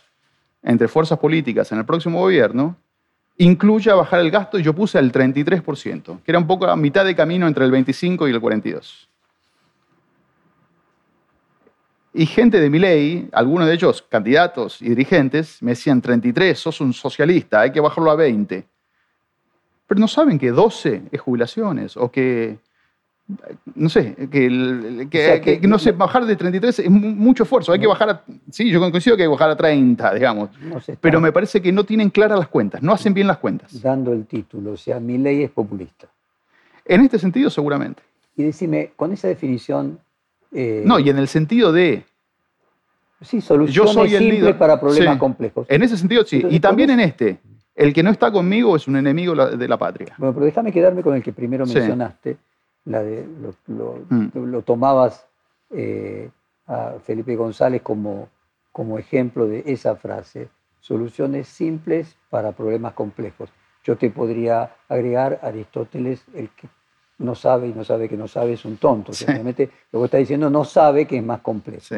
C: entre fuerzas políticas en el próximo gobierno incluya bajar el gasto y yo puse al 33%, que era un poco a mitad de camino entre el 25 y el 42. Y gente de mi ley, algunos de ellos candidatos y dirigentes, me decían 33, sos un socialista, hay que bajarlo a 20. Pero no saben que 12 es jubilaciones o que no sé, que, no sé, bajar de 33 es mucho esfuerzo. Hay que bajar a. Sí, yo coincido que hay que bajar a 30, digamos. pero me parece que no tienen claras las cuentas, no hacen bien las cuentas.
B: Dando el título, o sea, mi ley es populista.
C: En este sentido, seguramente.
B: Y decime, con esa definición.
C: Eh, no, y en el sentido de.
B: Sí, soluciones simples para problemas complejos.
C: En ese sentido, sí. y también en este. El que no está conmigo es un enemigo de la patria.
B: Bueno, pero déjame quedarme con el que primero mencionaste la de, mm. lo, tomabas eh, a Felipe González como, como ejemplo de esa frase, soluciones simples para problemas complejos. Yo te podría agregar Aristóteles, el que no sabe y no sabe que no sabe es un tonto. Simplemente lo que está diciendo no sabe que es más complejo.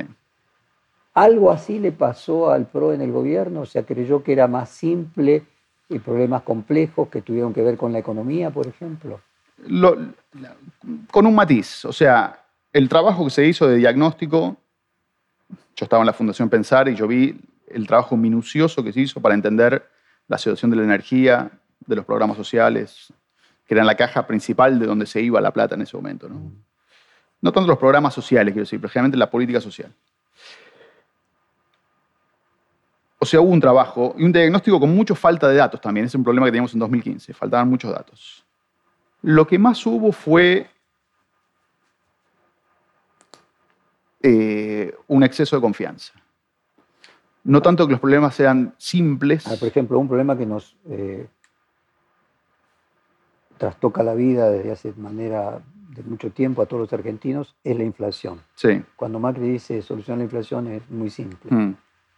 B: Algo así le pasó al PRO en el gobierno, o sea, creyó que era más simple y problemas complejos que tuvieron que ver con la economía, por ejemplo
C: con un matiz. O sea, el trabajo que se hizo de diagnóstico, yo estaba en la Fundación Pensar y yo vi el trabajo minucioso que se hizo para entender la situación de la energía, de los programas sociales, que eran la caja principal de donde se iba la plata en ese momento. No, no tanto los programas sociales, quiero decir, pero generalmente la política social. O sea, hubo un trabajo y un diagnóstico con mucha falta de datos también. Es un problema que teníamos en 2015. Faltaban muchos datos. Lo que más hubo fue eh, un exceso de confianza. No tanto que los problemas sean simples.
B: Ah, por ejemplo, un problema que nos eh, trastoca la vida desde hace manera de mucho tiempo a todos los argentinos es la inflación.
C: Sí.
B: Cuando Macri dice solución a la inflación es muy simple. Mm.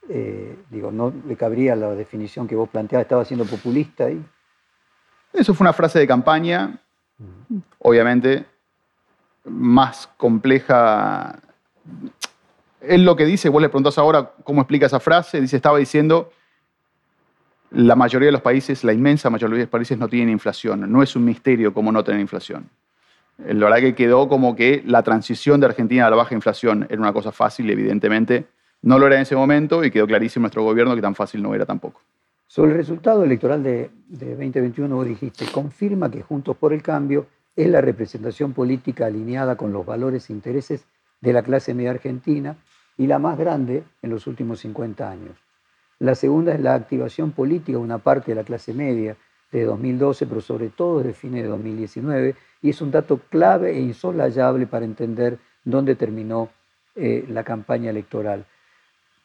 B: Eh, digo, no le cabría la definición que vos planteabas, estaba siendo populista ahí.
C: Eso fue una frase de campaña obviamente, más compleja. Él lo que dice, vos le preguntás ahora cómo explica esa frase, dice, estaba diciendo, la mayoría de los países, la inmensa mayoría de los países no tienen inflación. No es un misterio cómo no tener inflación. La verdad que quedó como que la transición de Argentina a la baja inflación era una cosa fácil, evidentemente no lo era en ese momento y quedó clarísimo nuestro gobierno que tan fácil no era tampoco.
B: Sobre el resultado electoral de, 2021 vos dijiste, confirma que Juntos por el Cambio es la representación política alineada con los valores e intereses de la clase media argentina y la más grande en los últimos 50 años. La segunda es la activación política de una parte de la clase media de 2012, pero sobre todo desde fines de 2019, y es un dato clave e insolayable para entender dónde terminó eh, la campaña electoral.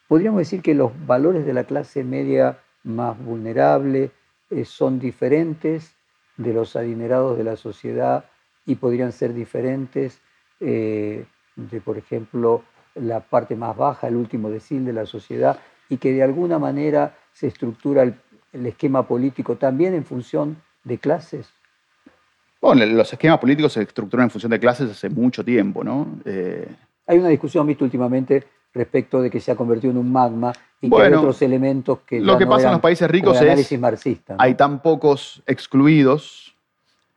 B: Podríamos decir que los valores de la clase media más vulnerables, eh, son diferentes de los adinerados de la sociedad y podrían ser diferentes eh, de, por ejemplo, la parte más baja, el último decil de la sociedad, y que de alguna manera se estructura el, esquema político también en función de clases.
C: Bueno, los esquemas políticos se estructuran en función de clases hace mucho tiempo, ¿no?
B: Eh, Hay una discusión, visto últimamente, respecto de que se ha convertido en un magma y que hay otros elementos que...
C: Lo que pasa en los países ricos es...
B: Marxista,
C: Hay tan pocos excluidos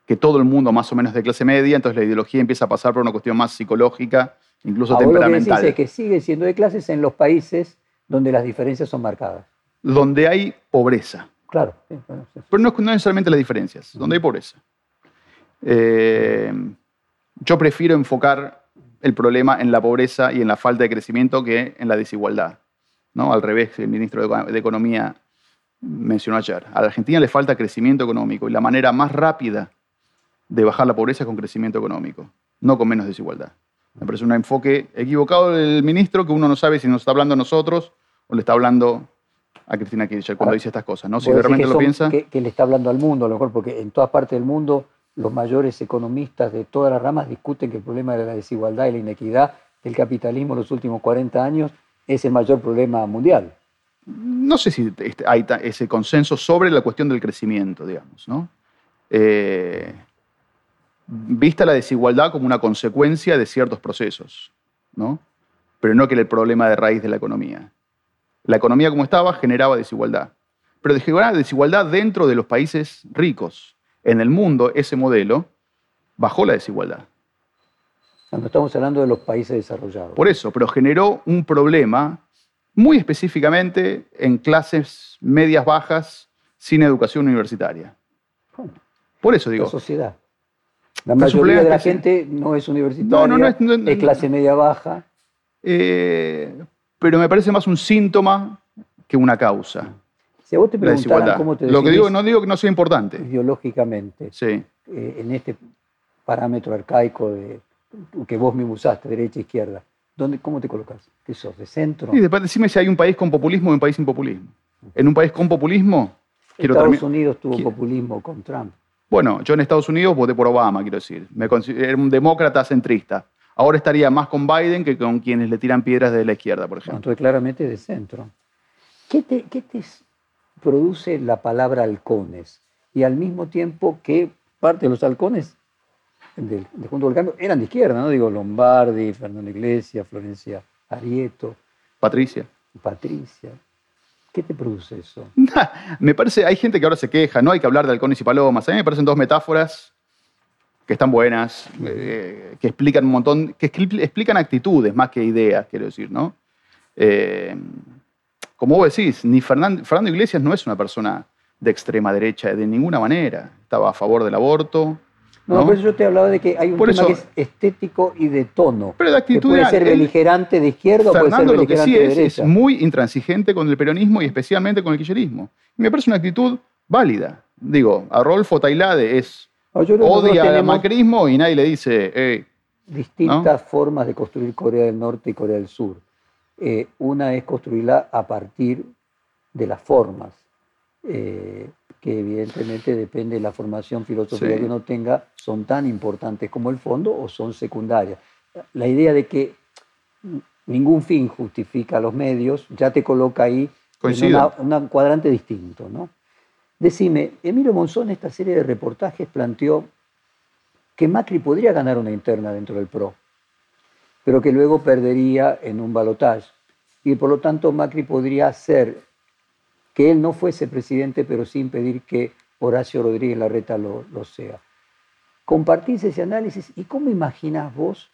C: que todo el mundo más o menos de clase media, entonces la ideología empieza a pasar por una cuestión más psicológica, incluso Ahora temperamental. Lo
B: que es que sigue siendo de clases en los países donde las diferencias son marcadas.
C: Donde hay pobreza.
B: Claro.
C: Pero no, no necesariamente las diferencias, donde hay pobreza. Eh, yo prefiero enfocar el problema en la pobreza y en la falta de crecimiento que en la desigualdad. ¿no? Al revés, el ministro de Economía mencionó ayer. A la Argentina le falta crecimiento económico y la manera más rápida de bajar la pobreza es con crecimiento económico, no con menos desigualdad. Me parece un enfoque equivocado del ministro que uno no sabe si nos está hablando a nosotros o le está hablando a Cristina Kirchner cuando dice estas cosas. ¿no? Si realmente lo piensa.
B: Que, que, le está hablando al mundo, a lo mejor, porque en todas partes del mundo los mayores economistas de todas las ramas discuten que el problema de la desigualdad y la inequidad del capitalismo en los últimos 40 años es el mayor problema mundial.
C: No sé si este, hay ese consenso sobre la cuestión del crecimiento, digamos, ¿no? Eh, vista la desigualdad como una consecuencia de ciertos procesos, ¿no? Pero no que era el problema de raíz de la economía. La economía como estaba generaba desigualdad. Pero desigualdad dentro de los países ricos. En el mundo, ese modelo bajó la desigualdad.
B: Cuando estamos hablando de los países desarrollados.
C: Por eso, pero generó un problema muy específicamente en clases medias bajas sin educación universitaria. Por eso digo.
B: La sociedad. La mayoría de la gente no es universitaria, no, no, es, es, clase media baja.
C: Eh, pero me parece más un síntoma que una causa.
B: Si a vos te preguntaran cómo te
C: Lo que digo, no digo que no sea importante.
B: Ideológicamente,
C: sí.
B: Eh, en este parámetro arcaico de, que vos mismo usaste, derecha, izquierda, ¿dónde, ¿cómo te colocas? ¿Qué sos? ¿De centro?
C: Y después decime si hay un país con populismo o un país sin populismo. En un país con populismo...
B: Estados Unidos tuvo populismo con Trump.
C: Bueno, yo en Estados Unidos voté por Obama, quiero decir. Me era un demócrata centrista. Ahora estaría más con Biden que con quienes le tiran piedras de la izquierda, por ejemplo.
B: entonces, claramente de centro. ¿Qué te, ¿Qué te, produce la palabra halcones? Y al mismo tiempo, ¿qué parte de los halcones de, Junto Cambio eran de izquierda? ¿no? Digo, Lombardi, Fernando Iglesias, Florencia Arieto.
C: Patricia.
B: Patricia. ¿Qué te produce eso?
C: me parece, hay gente que ahora se queja, no hay que hablar de halcones y palomas. A mí me parecen dos metáforas que están buenas, eh, que explican un montón, que explican actitudes más que ideas, quiero decir, ¿no? Eh, como vos decís, ni Fernando, Fernando Iglesias no es una persona de extrema derecha de ninguna manera. Estaba a favor del aborto,
B: no, por eso yo te hablaba de que hay un tema que es estético y de tono.
C: Pero de actitud.
B: puede ser beligerante de izquierda o puede ser beligerante lo que sí
C: es, es muy intransigente con el peronismo y especialmente con el kirchnerismo. Me parece una actitud válida. Digo, a Rolfo Tailade es odia el macrismo y nadie le dice.
B: distintas formas de construir Corea del Norte y Corea del Sur. Eh, una es construirla a partir de las formas. Eh, que evidentemente depende de la formación filosófica que uno tenga, son tan importantes como el fondo o son secundarias. La idea de que ningún fin justifica los medios ya te coloca ahí en un cuadrante distinto. ¿no? Decime, Emilio Monzón esta serie de reportajes planteó que Macri podría ganar una interna dentro del PRO, pero que luego perdería en un balotaje. Y por lo tanto Macri podría ser que él no fuese presidente, pero sin pedir que Horacio Rodríguez Larreta lo, sea. Compartís ese análisis y cómo imaginás vos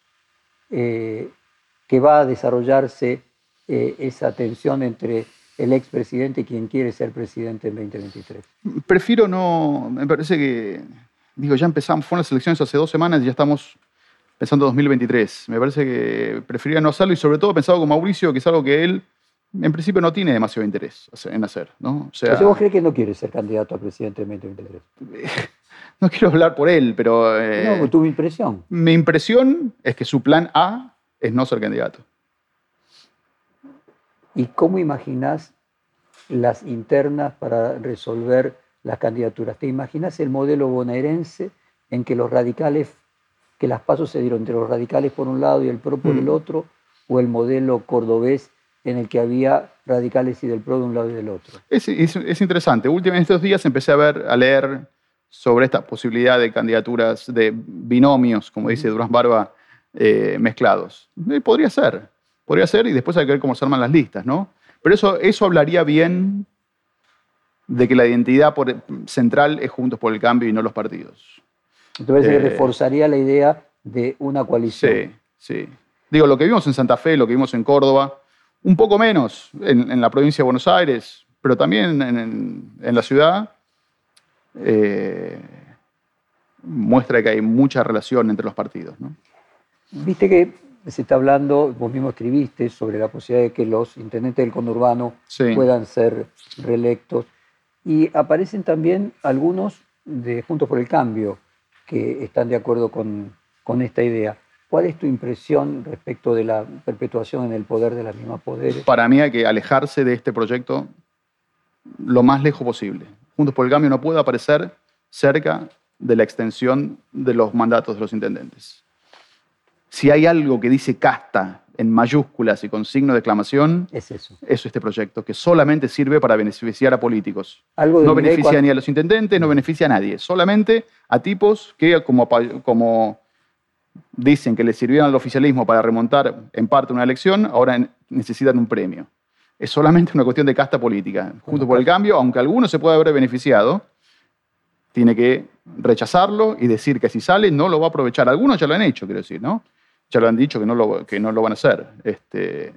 B: eh, que va a desarrollarse eh, esa tensión entre el expresidente y quien quiere ser presidente en 2023?
C: Prefiero no, me parece que, digo, ya empezamos, fueron las elecciones hace dos semanas y ya estamos pensando en 2023. Me parece que preferiría no hacerlo y sobre todo pensado con Mauricio, que es algo que él en principio no tiene demasiado interés en hacer. ¿no?
B: O sea, ¿Vos crees que no quiere ser candidato a presidente en 2023?
C: no quiero hablar por él, pero...
B: Eh, no, tu impresión.
C: Mi impresión es que su plan A es no ser candidato.
B: ¿Y cómo imaginas las internas para resolver las candidaturas? ¿Te imaginas el modelo bonaerense en que los radicales, que las pasos se dieron entre los radicales por un lado y el PRO por el mm. otro, o el modelo cordobés en el que había radicales y del PRO de un lado y del otro.
C: Es, interesante. Últimamente estos días empecé a ver, a leer sobre esta posibilidad de candidaturas, de binomios, como dice Durán Barba, eh, mezclados. podría ser, podría ser, y después hay que ver cómo se arman las listas, ¿no? Pero eso, eso hablaría bien de que la identidad central es Juntos por el Cambio y no los partidos.
B: Entonces eh, reforzaría la idea de una coalición.
C: Sí, sí. Digo, lo que vimos en Santa Fe, lo que vimos en Córdoba, un poco menos en, la provincia de Buenos Aires, pero también en, la ciudad, eh, muestra que hay mucha relación entre los partidos.
B: Viste que se está hablando, vos mismo escribiste, sobre la posibilidad de que los intendentes del conurbano puedan ser reelectos. Y aparecen también algunos de Juntos por el Cambio que están de acuerdo con, con esta idea. ¿Cuál es tu impresión respecto de la perpetuación en el poder de las mismas poderes?
C: Para mí hay que alejarse de este proyecto lo más lejos posible. Juntos por el Cambio no puede aparecer cerca de la extensión de los mandatos de los intendentes. Si hay algo que dice casta en mayúsculas y con signo de exclamación,
B: es eso.
C: Eso este proyecto, que solamente sirve para beneficiar a políticos. no beneficia ni a los intendentes, no beneficia a nadie, solamente a tipos que como, como dicen que le sirvieron al oficialismo para remontar en parte una elección, ahora necesitan un premio. es solamente una cuestión de casta política. Junto por el cambio, aunque alguno se pueda haber beneficiado, tiene que rechazarlo y decir que si sale no lo va a aprovechar. Algunos ya lo han hecho, quiero decir, ¿no? Ya lo han dicho que no lo, que no lo van a hacer. Este,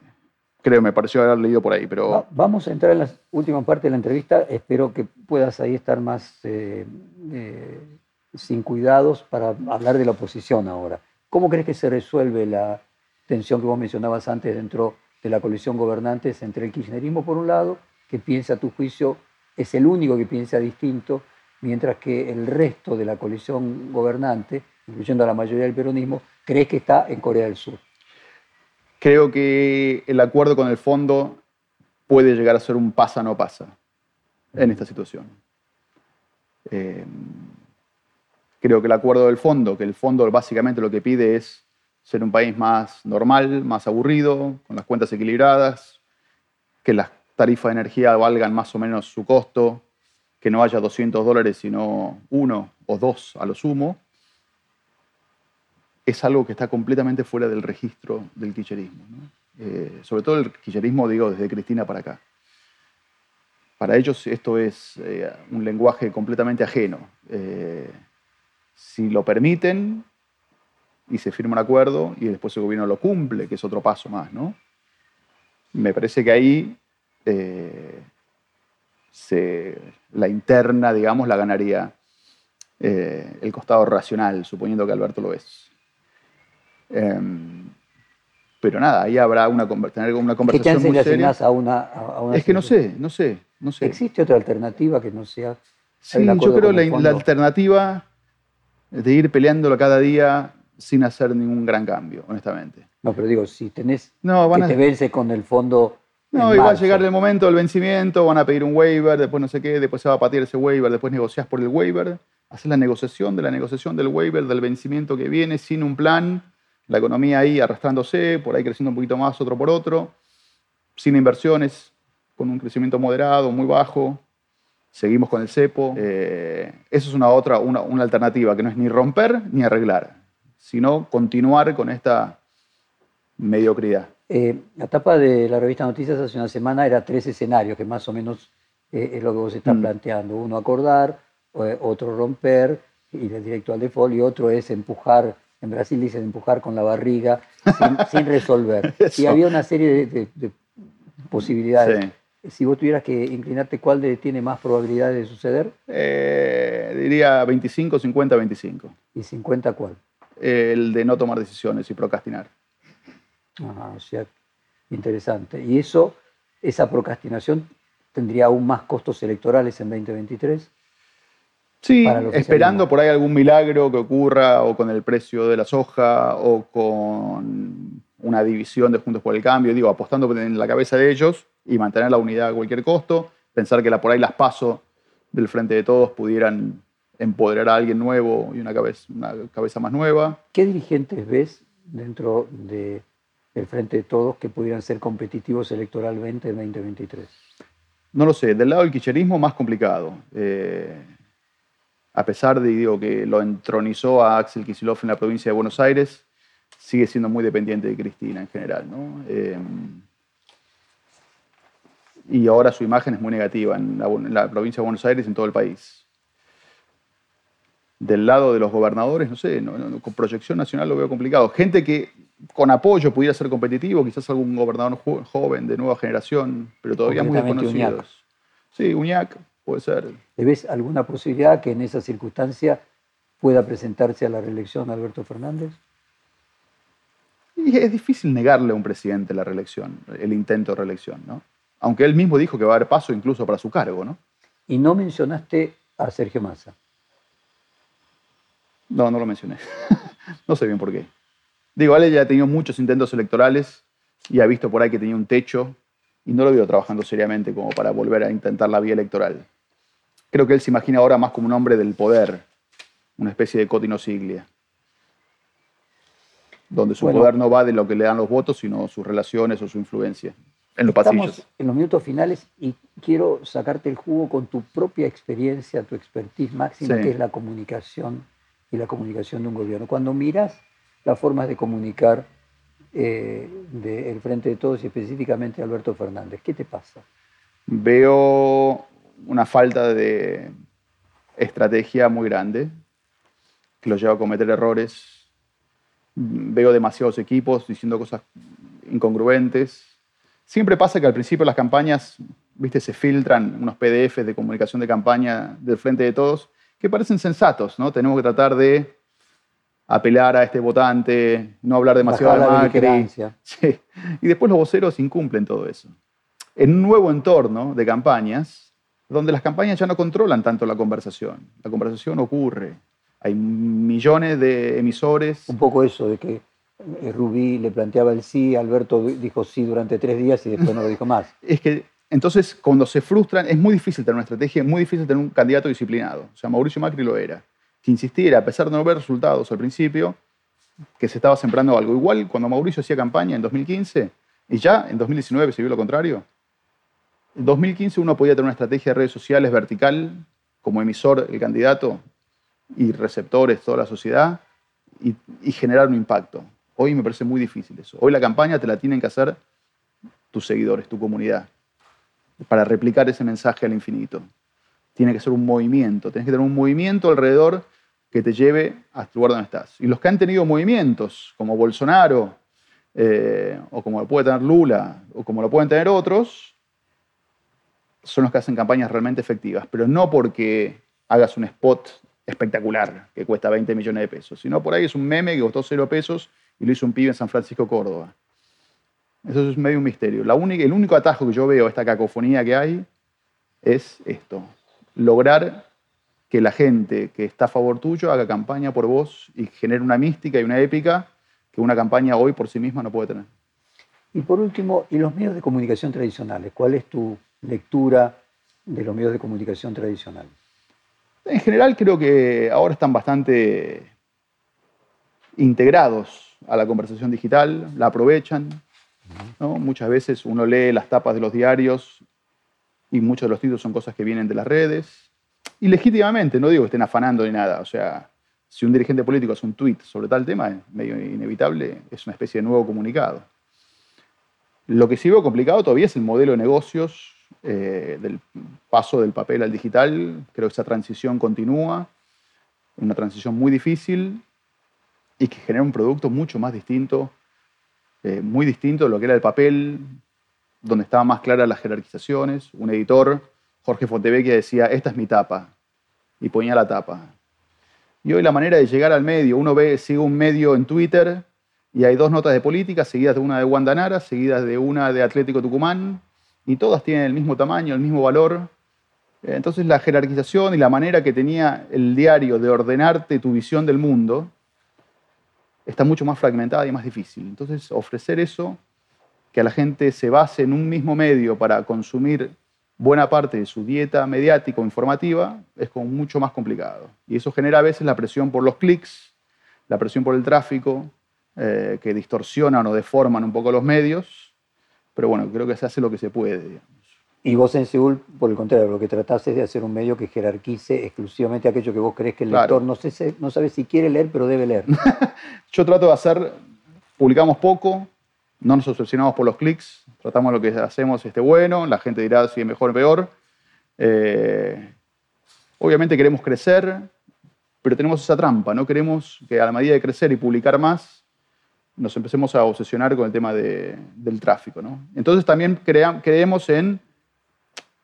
C: creo, me pareció haber leído por ahí, pero...
B: vamos a entrar en la última parte de la entrevista. Espero que puedas ahí estar más eh, eh, sin cuidados para hablar de la oposición ahora. ¿Cómo crees que se resuelve la tensión que vos mencionabas antes dentro de la coalición gobernantes entre el kirchnerismo por un lado, que piensa a tu juicio, es el único que piensa distinto, mientras que el resto de la coalición gobernante, incluyendo a la mayoría del peronismo, crees que está en Corea del Sur.
C: Creo que el acuerdo con el fondo puede llegar a ser un pasa no pasa en esta situación. Eh, creo que el acuerdo del fondo, que el fondo básicamente lo que pide es ser un país más normal, más aburrido, con las cuentas equilibradas, que las tarifas de energía valgan más o menos su costo, que no haya 200 dólares, sino uno o dos a lo sumo, es algo que está completamente fuera del registro del quicherismo. Eh, sobre todo el quicherismo, digo, desde Cristina para acá. Para ellos esto es eh, un lenguaje completamente ajeno. Eh, si lo permiten y se firma un acuerdo y después el gobierno lo cumple, que es otro paso más, ¿no? Me parece que ahí la interna, digamos, la ganaría el costado racional, suponiendo que Alberto lo es. Em, pero nada, ahí habrá una, tener una conversación
B: ¿Qué
C: muy seria.
B: A una, a una
C: es que no sé, no sé, no sé.
B: ¿Existe otra alternativa que no sea
C: Sí, yo creo la, la alternativa de ir peleándolo cada día sin hacer ningún gran cambio, honestamente.
B: No, pero digo, si tenés no, que te vence con el fondo.
C: No, igual va a llegar el momento del vencimiento, van a pedir un waiver, después no sé qué, después se va a patear ese waiver, después negociás por el waiver, haces la negociación de la negociación del waiver, del vencimiento que viene, sin un plan, la economía ahí arrastrándose, por ahí creciendo un poquito más, otro por otro, sin inversiones, con un crecimiento moderado, muy bajo. Seguimos con el cepo. Eh, eso es una otra, una, alternativa que no es ni romper ni arreglar, sino continuar con esta mediocridad.
B: Eh, la tapa de la revista Noticias hace una semana era tres escenarios, que más o menos eh, es lo que vos estás mm. planteando. Uno acordar, otro romper, ir directo al default, y otro es empujar en Brasil dicen empujar con la barriga sin, resolver. Y había una serie de, posibilidades. Si vos tuvieras que inclinarte, ¿cuál tiene más probabilidades de suceder?
C: Eh, diría 25, 50, 25.
B: ¿Y 50 cuál?
C: el de no tomar decisiones y procrastinar.
B: Ah, o sea, interesante. ¿Y eso, esa procrastinación, tendría aún más costos electorales en 2023?
C: Sí, esperando por ahí algún milagro que ocurra o con el precio de la soja o con una división de Juntos por el Cambio, digo, apostando en la cabeza de ellos y mantener la unidad a cualquier costo, pensar que la, por ahí las paso del frente de todos pudieran empoderar a alguien nuevo y una cabeza, una cabeza más nueva.
B: ¿Qué dirigentes ves dentro del frente de todos que pudieran ser competitivos electoralmente en 2023?
C: No lo sé, del lado del quicherismo más complicado. Eh, a pesar de digo, que lo entronizó a Axel Kicillof en la provincia de Buenos Aires, sigue siendo muy dependiente de Cristina en general. Eh, y ahora su imagen es muy negativa en la, provincia de Buenos Aires y en todo el país. Del lado de los gobernadores, no sé, con proyección nacional lo veo complicado. Gente que con apoyo pudiera ser competitivo, quizás algún gobernador joven de nueva generación, pero todavía muy desconocidos. Sí, Uñac, Puede ser.
B: ¿Le ves alguna posibilidad que en esa circunstancia pueda presentarse a la reelección Alberto Fernández?
C: Y es difícil negarle a un presidente la reelección, el intento de reelección, ¿no? Aunque él mismo dijo que va a haber paso incluso para su cargo, ¿no?
B: Y no mencionaste a Sergio Massa.
C: No, no lo mencioné. no sé bien por qué. Digo, él ya ha tenido muchos intentos electorales y ha visto por ahí que tenía un techo y no lo veo trabajando seriamente como para volver a intentar la vía electoral. Creo que él se imagina ahora más como un hombre del poder, una especie de Cotino Siglia, donde su poder no va de lo que le dan los votos, sino sus relaciones o su influencia en los pasillos.
B: en los minutos finales y quiero sacarte el jugo con tu propia experiencia, tu expertise máxima, que es la comunicación y la comunicación de un gobierno. Cuando miras las formas de comunicar eh, del Frente de Todos y específicamente Alberto Fernández. ¿Qué te pasa?
C: Veo una falta de estrategia muy grande que los lleva a cometer errores. Veo demasiados equipos diciendo cosas incongruentes. Siempre pasa que al principio las campañas, viste, se filtran unos PDFs de comunicación de campaña del Frente de Todos que parecen sensatos, ¿no? Tenemos que tratar de apelar a este votante, no hablar demasiado de Macri. Sí. Y después los voceros incumplen todo eso. En un nuevo entorno de campañas, donde las campañas ya no controlan tanto la conversación. La conversación ocurre. Hay millones de emisores.
B: Un poco eso de que eh, Rubí le planteaba el sí, Alberto dijo sí durante tres días y después no lo dijo más.
C: Es que entonces cuando se frustran es muy difícil tener una estrategia, es muy difícil tener un candidato disciplinado. O sea, Mauricio Macri lo era que insistiera, a pesar de no ver resultados al principio, que se estaba sembrando algo. Igual cuando Mauricio hacía campaña en 2015, y ya en 2019 se vio lo contrario, en 2015 uno podía tener una estrategia de redes sociales vertical, como emisor el candidato y receptores toda la sociedad, y, y generar un impacto. Hoy me parece muy difícil eso. Hoy la campaña te la tienen que hacer tus seguidores, tu comunidad, para replicar ese mensaje al infinito. Tiene que ser un movimiento, tienes que tener un movimiento alrededor que te lleve hasta el lugar donde estás. Y los que han tenido movimientos, como Bolsonaro, eh, o como lo puede tener Lula, o como lo pueden tener otros, son los que hacen campañas realmente efectivas, pero no porque hagas un spot espectacular que cuesta 20 millones de pesos, sino por ahí es un meme que costó 0 pesos y lo hizo un pibe en San Francisco, Córdoba. Eso es medio un misterio. La única, el único atajo que yo veo a esta cacofonía que hay es esto. Lograr que la gente que está a favor tuyo haga campaña por vos y genere una mística y una épica que una campaña hoy por sí misma no puede tener.
B: Y por último, ¿y los medios de comunicación tradicionales? ¿Cuál es tu lectura de los medios de comunicación tradicionales?
C: En general creo que ahora están bastante integrados a la conversación digital, la aprovechan. Muchas veces uno lee las tapas de los diarios y muchos de los títulos son cosas que vienen de las redes y legítimamente, no digo que estén afanando ni nada, o sea, si un dirigente político hace un tuit sobre tal tema, es medio inevitable, es una especie de nuevo comunicado. Lo que sí veo complicado todavía es el modelo de negocios eh, del paso del papel al digital. Creo que esa transición continúa, una transición muy difícil y que genera un producto mucho más distinto, eh, muy distinto de lo que era el papel, donde estaban más claras las jerarquizaciones. Un editor Jorge Fontevecchia decía, esta es mi tapa, y ponía la tapa. Y hoy la manera de llegar al medio, uno ve, sigue un medio en Twitter y hay dos notas de política, seguidas de una de Guandanara, seguidas de una de Atlético Tucumán, y todas tienen el mismo tamaño, el mismo valor. Entonces la jerarquización y la manera que tenía el diario de ordenarte tu visión del mundo está mucho más fragmentada y más difícil. Entonces ofrecer eso, que a la gente se base en un mismo medio para consumir buena parte de su dieta mediática o informativa es como mucho más complicado. Y eso genera a veces la presión por los clics, la presión por el tráfico, eh, que distorsionan o deforman un poco los medios. Pero bueno, creo que se hace lo que se puede.
B: Y vos en Seúl, por el contrario, lo que tratás es de hacer un medio que jerarquice exclusivamente aquello que vos crees que el lector no, sé, no sabe si quiere leer, pero debe leer.
C: Yo trato de hacer, publicamos poco, no nos obsesionamos por los clics, tratamos lo que hacemos esté bueno, la gente dirá si es mejor o peor. Eh, obviamente queremos crecer, pero tenemos esa trampa, no queremos que a la medida de crecer y publicar más, nos empecemos a obsesionar con el tema del tráfico. Entonces también creemos en,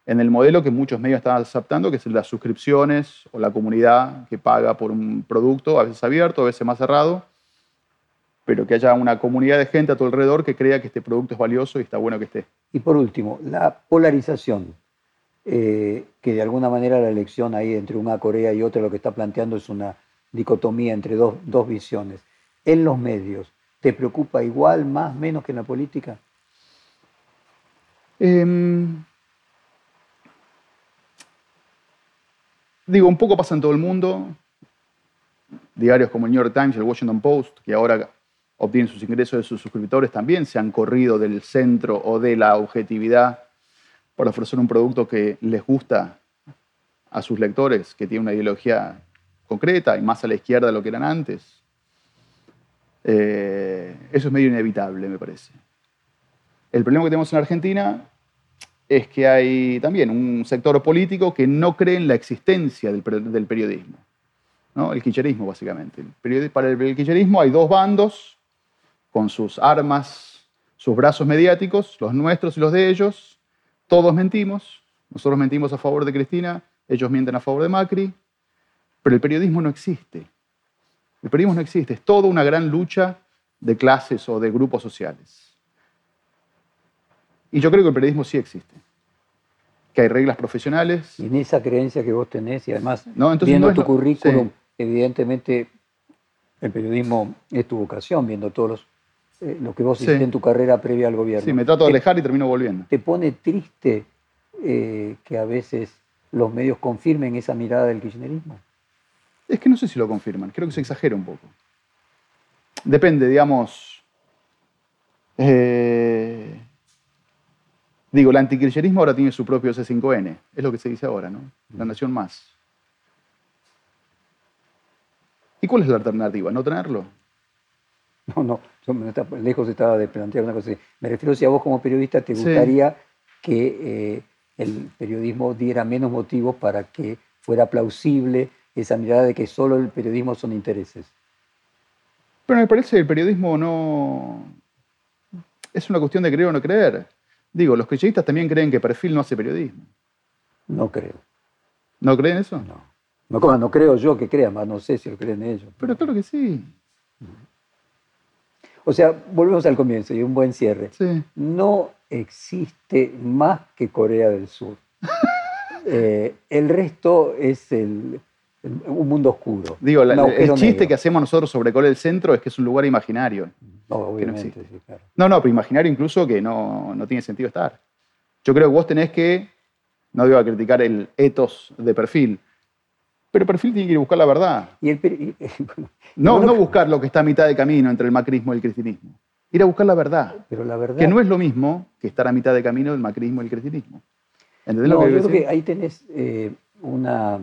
C: en el modelo que muchos medios están aceptando, que es las suscripciones o la comunidad que paga por un producto, a veces abierto, a veces más cerrado, pero que haya una comunidad de gente a tu alrededor que crea que este producto es valioso y está bueno que esté.
B: Y por último, la polarización, eh, que de alguna manera la elección ahí entre una Corea y otra lo que está planteando es una dicotomía entre dos, dos visiones. En los medios, ¿te preocupa igual, más, menos que en la política?
C: Em, digo, un poco pasa en todo el mundo. Diarios como el New York Times, el Washington Post, que ahora obtienen sus ingresos de sus suscriptores también se han corrido del centro o de la objetividad para ofrecer un producto que les gusta a sus lectores, que tiene una ideología concreta y más a la izquierda de lo que eran antes. Eh, eso es medio inevitable, me parece. El problema que tenemos en Argentina es que hay también un sector político que no cree en la existencia del, periodismo. ¿no? El kirchnerismo, básicamente. para el, kirchnerismo hay dos bandos con sus armas, sus brazos mediáticos, los nuestros y los de ellos. Todos mentimos. Nosotros mentimos a favor de Cristina, ellos mienten a favor de Macri. Pero el periodismo no existe. El periodismo no existe. Es toda una gran lucha de clases o de grupos sociales. Y yo creo que el periodismo sí existe. Que hay reglas profesionales.
B: Y en esa creencia que vos tenés, y además, viendo tu currículum, evidentemente el periodismo es tu vocación, viendo todos los, eh, lo que vos hiciste en tu carrera previa al gobierno.
C: Sí, me trato de alejar y termino volviendo.
B: ¿Te pone triste eh, que a veces los medios confirmen esa mirada del kirchnerismo?
C: Es que no sé si lo confirman, creo que se exagera un poco. Depende, digamos. Eh, Digo, el antikirchnerismo ahora tiene su propio C5N, es lo que se dice ahora, ¿no? La nación más. ¿Y cuál es la alternativa? ¿No tenerlo?
B: No, no, lejos estaba de plantear una cosa así. Me refiero si a vos como periodista te gustaría que eh, el periodismo diera menos motivos para que fuera plausible esa mirada de que solo el periodismo son intereses.
C: Pero me parece que el periodismo no... Es una cuestión de creer o no creer. Digo, los kirchneristas también creen que Perfil no hace periodismo.
B: No creo.
C: ¿No creen eso?
B: No. No, no creo yo que crean, más no sé si lo creen ellos.
C: Pero claro que sí.
B: O sea, volvemos al comienzo y un buen cierre.
C: Sí.
B: No existe más que Corea del Sur. Eh, el resto es el, un mundo oscuro.
C: Digo, el chiste que hacemos nosotros sobre Corea del Centro es que es un lugar imaginario.
B: No, obviamente, no, sí, claro.
C: no, no, pero imaginario incluso que no, tiene sentido estar. Yo creo que vos tenés que, no digo a criticar el ethos de perfil, pero perfil tiene que ir a buscar la verdad.
B: Y el,
C: no, no buscar lo que está a mitad de camino entre el macrismo y el cristinismo. Ir a buscar la verdad.
B: Pero la verdad.
C: Que no es lo mismo que estar a mitad de camino del macrismo y el cristinismo.
B: ¿Entendés lo que yo creo que ahí tenés eh, una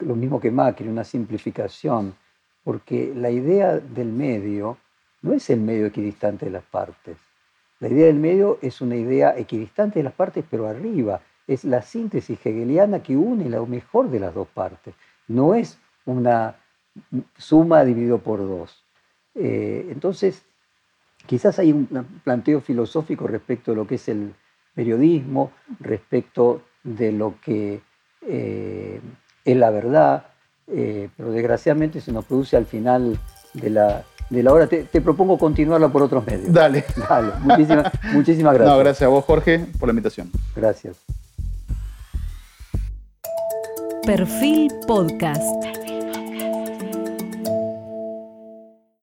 B: lo mismo que Macri, una simplificación, porque la idea del medio no es el medio equidistante de las partes. La idea del medio es una idea equidistante de las partes, pero arriba. Es la síntesis hegeliana que une lo mejor de las dos partes. No es una suma dividido por dos. Eh, entonces, quizás hay un planteo filosófico respecto de lo que es el periodismo, respecto de lo que eh, es la verdad, eh, pero desgraciadamente se nos produce al final de la, de la hora. Te, propongo continuarla por otros medios.
C: Dale.
B: Dale. muchísimas gracias.
C: No, gracias a vos, Jorge, por la invitación.
B: Gracias.
A: Perfil Podcast.